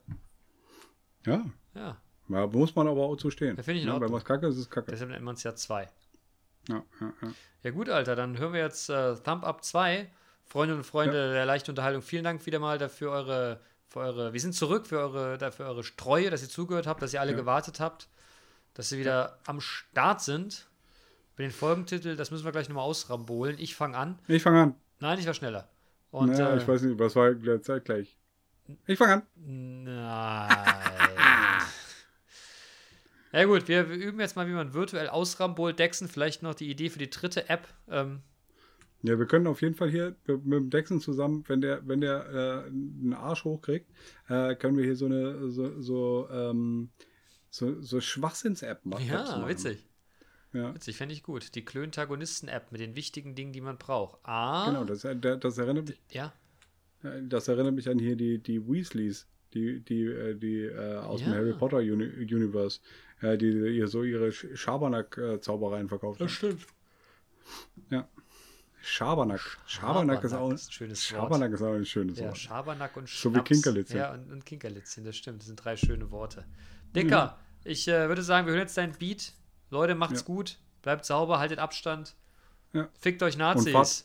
Ja. Ja. ja. Muss man aber auch zu stehen. Ja, finde ich in ja, Wenn Ordnung. was kacke ist, ist es kacke. Deshalb nennt man es ja 2. Ja, ja, ja. Ja gut, Alter, dann hören wir jetzt äh, Thumb Up 2. Freundinnen und Freunde der leichten Unterhaltung, vielen Dank wieder mal dafür eure, für eure, wir sind zurück für eure, dafür eure Treue, dass ihr zugehört habt, dass ihr alle Ja. gewartet habt, dass ihr wieder am Start sind. Bei den Folgentitel, das müssen wir gleich nochmal ausrambolen. Ich fange an. Ich fange an. Nein, ich war schneller. Und, naja, äh, ich weiß nicht, was war der zeitgleich. Ich fange an. Nein. ja gut, wir, wir üben jetzt mal, wie man virtuell ausrambolt. Dexen, vielleicht noch die Idee für die dritte App. Ähm, Ja, wir können auf jeden Fall hier mit dem Dexen zusammen, wenn der, wenn der äh, einen Arsch hochkriegt, äh, können wir hier so eine so, so, ähm, so, so Schwachsinns-App macht. Ja, witzig. Ja, Witzig, fände ich gut. Die Klöntagonisten-App mit den wichtigen Dingen, die man braucht. Ah, genau, das, das, das erinnert mich, ja. das erinnert mich an hier die, die Weasleys, die, die, äh, die äh, aus dem Ja. Harry Potter Uni Universe, äh, die ihr so ihre Sch- Schabernack-Zaubereien verkauft haben. stimmt. Ja. Schabernack. Schabernack ist auch ein schönes Wort. Schabernack ist auch ein schönes Ja, Wort. Schabernack und So wie Schnaps. Kinkerlitzchen. Ja, und, und Kinkerlitzchen, das stimmt. Das sind drei schöne Worte. Dicker, ich äh, würde sagen, wir hören jetzt deinen Beat. Leute, macht's Ja. gut. Bleibt sauber, haltet Abstand. Ja. Fickt euch Und Nazis. fahrt-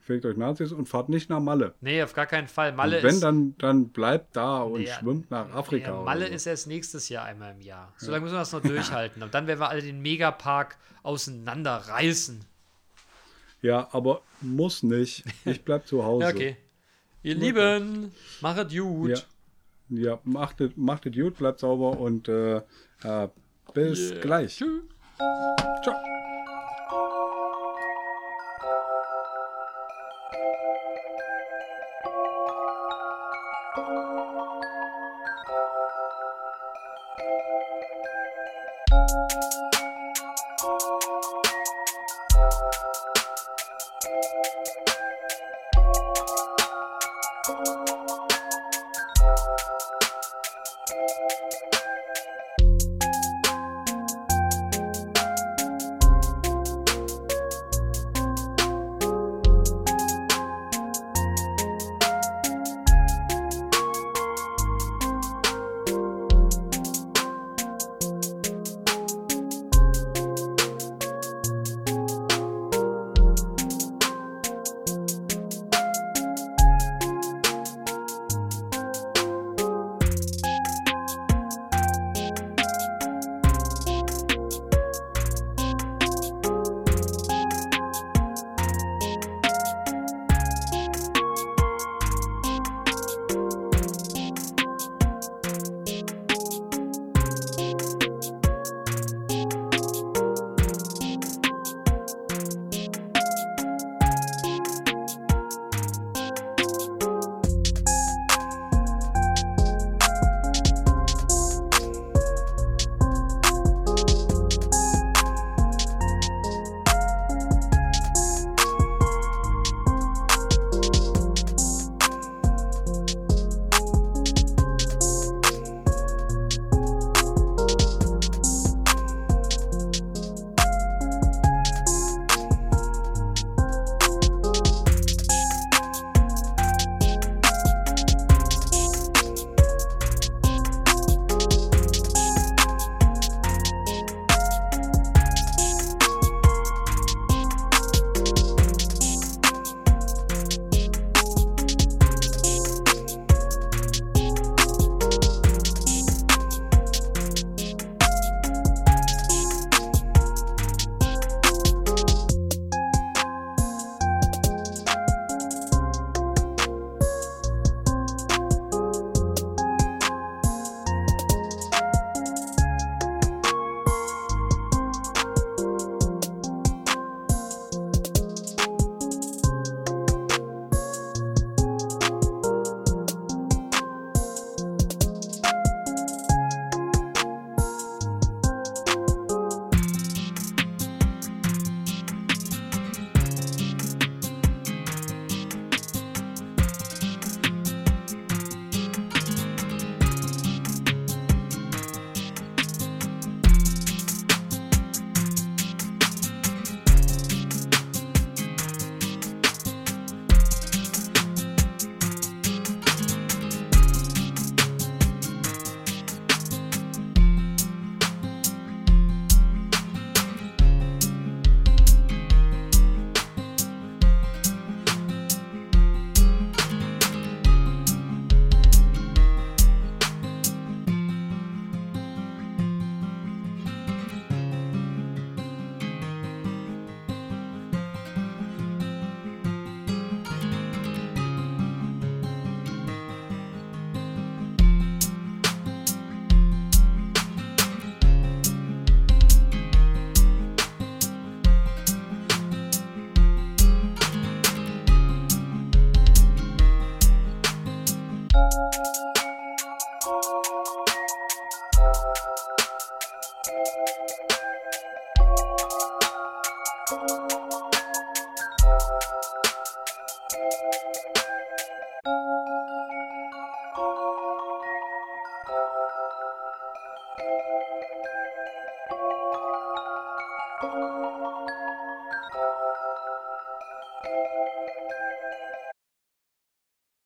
Fegt euch Nazis und fahrt nicht nach Malle. Nee, auf gar keinen Fall. Malle und wenn, ist. dann, dann bleibt da und Nee, schwimmt nach Afrika. Oder Malle so. ist erst nächstes Jahr einmal im Jahr. So lange müssen wir das noch durchhalten. Und dann werden wir alle den Megapark auseinanderreißen. Ja, aber muss nicht. Ich bleib zu Hause. Ja, okay. Ihr Lieben, machet gut. Ja, ja macht, es- macht es gut, bleibt sauber und äh, äh, bis gleich. Tschüss. Ciao.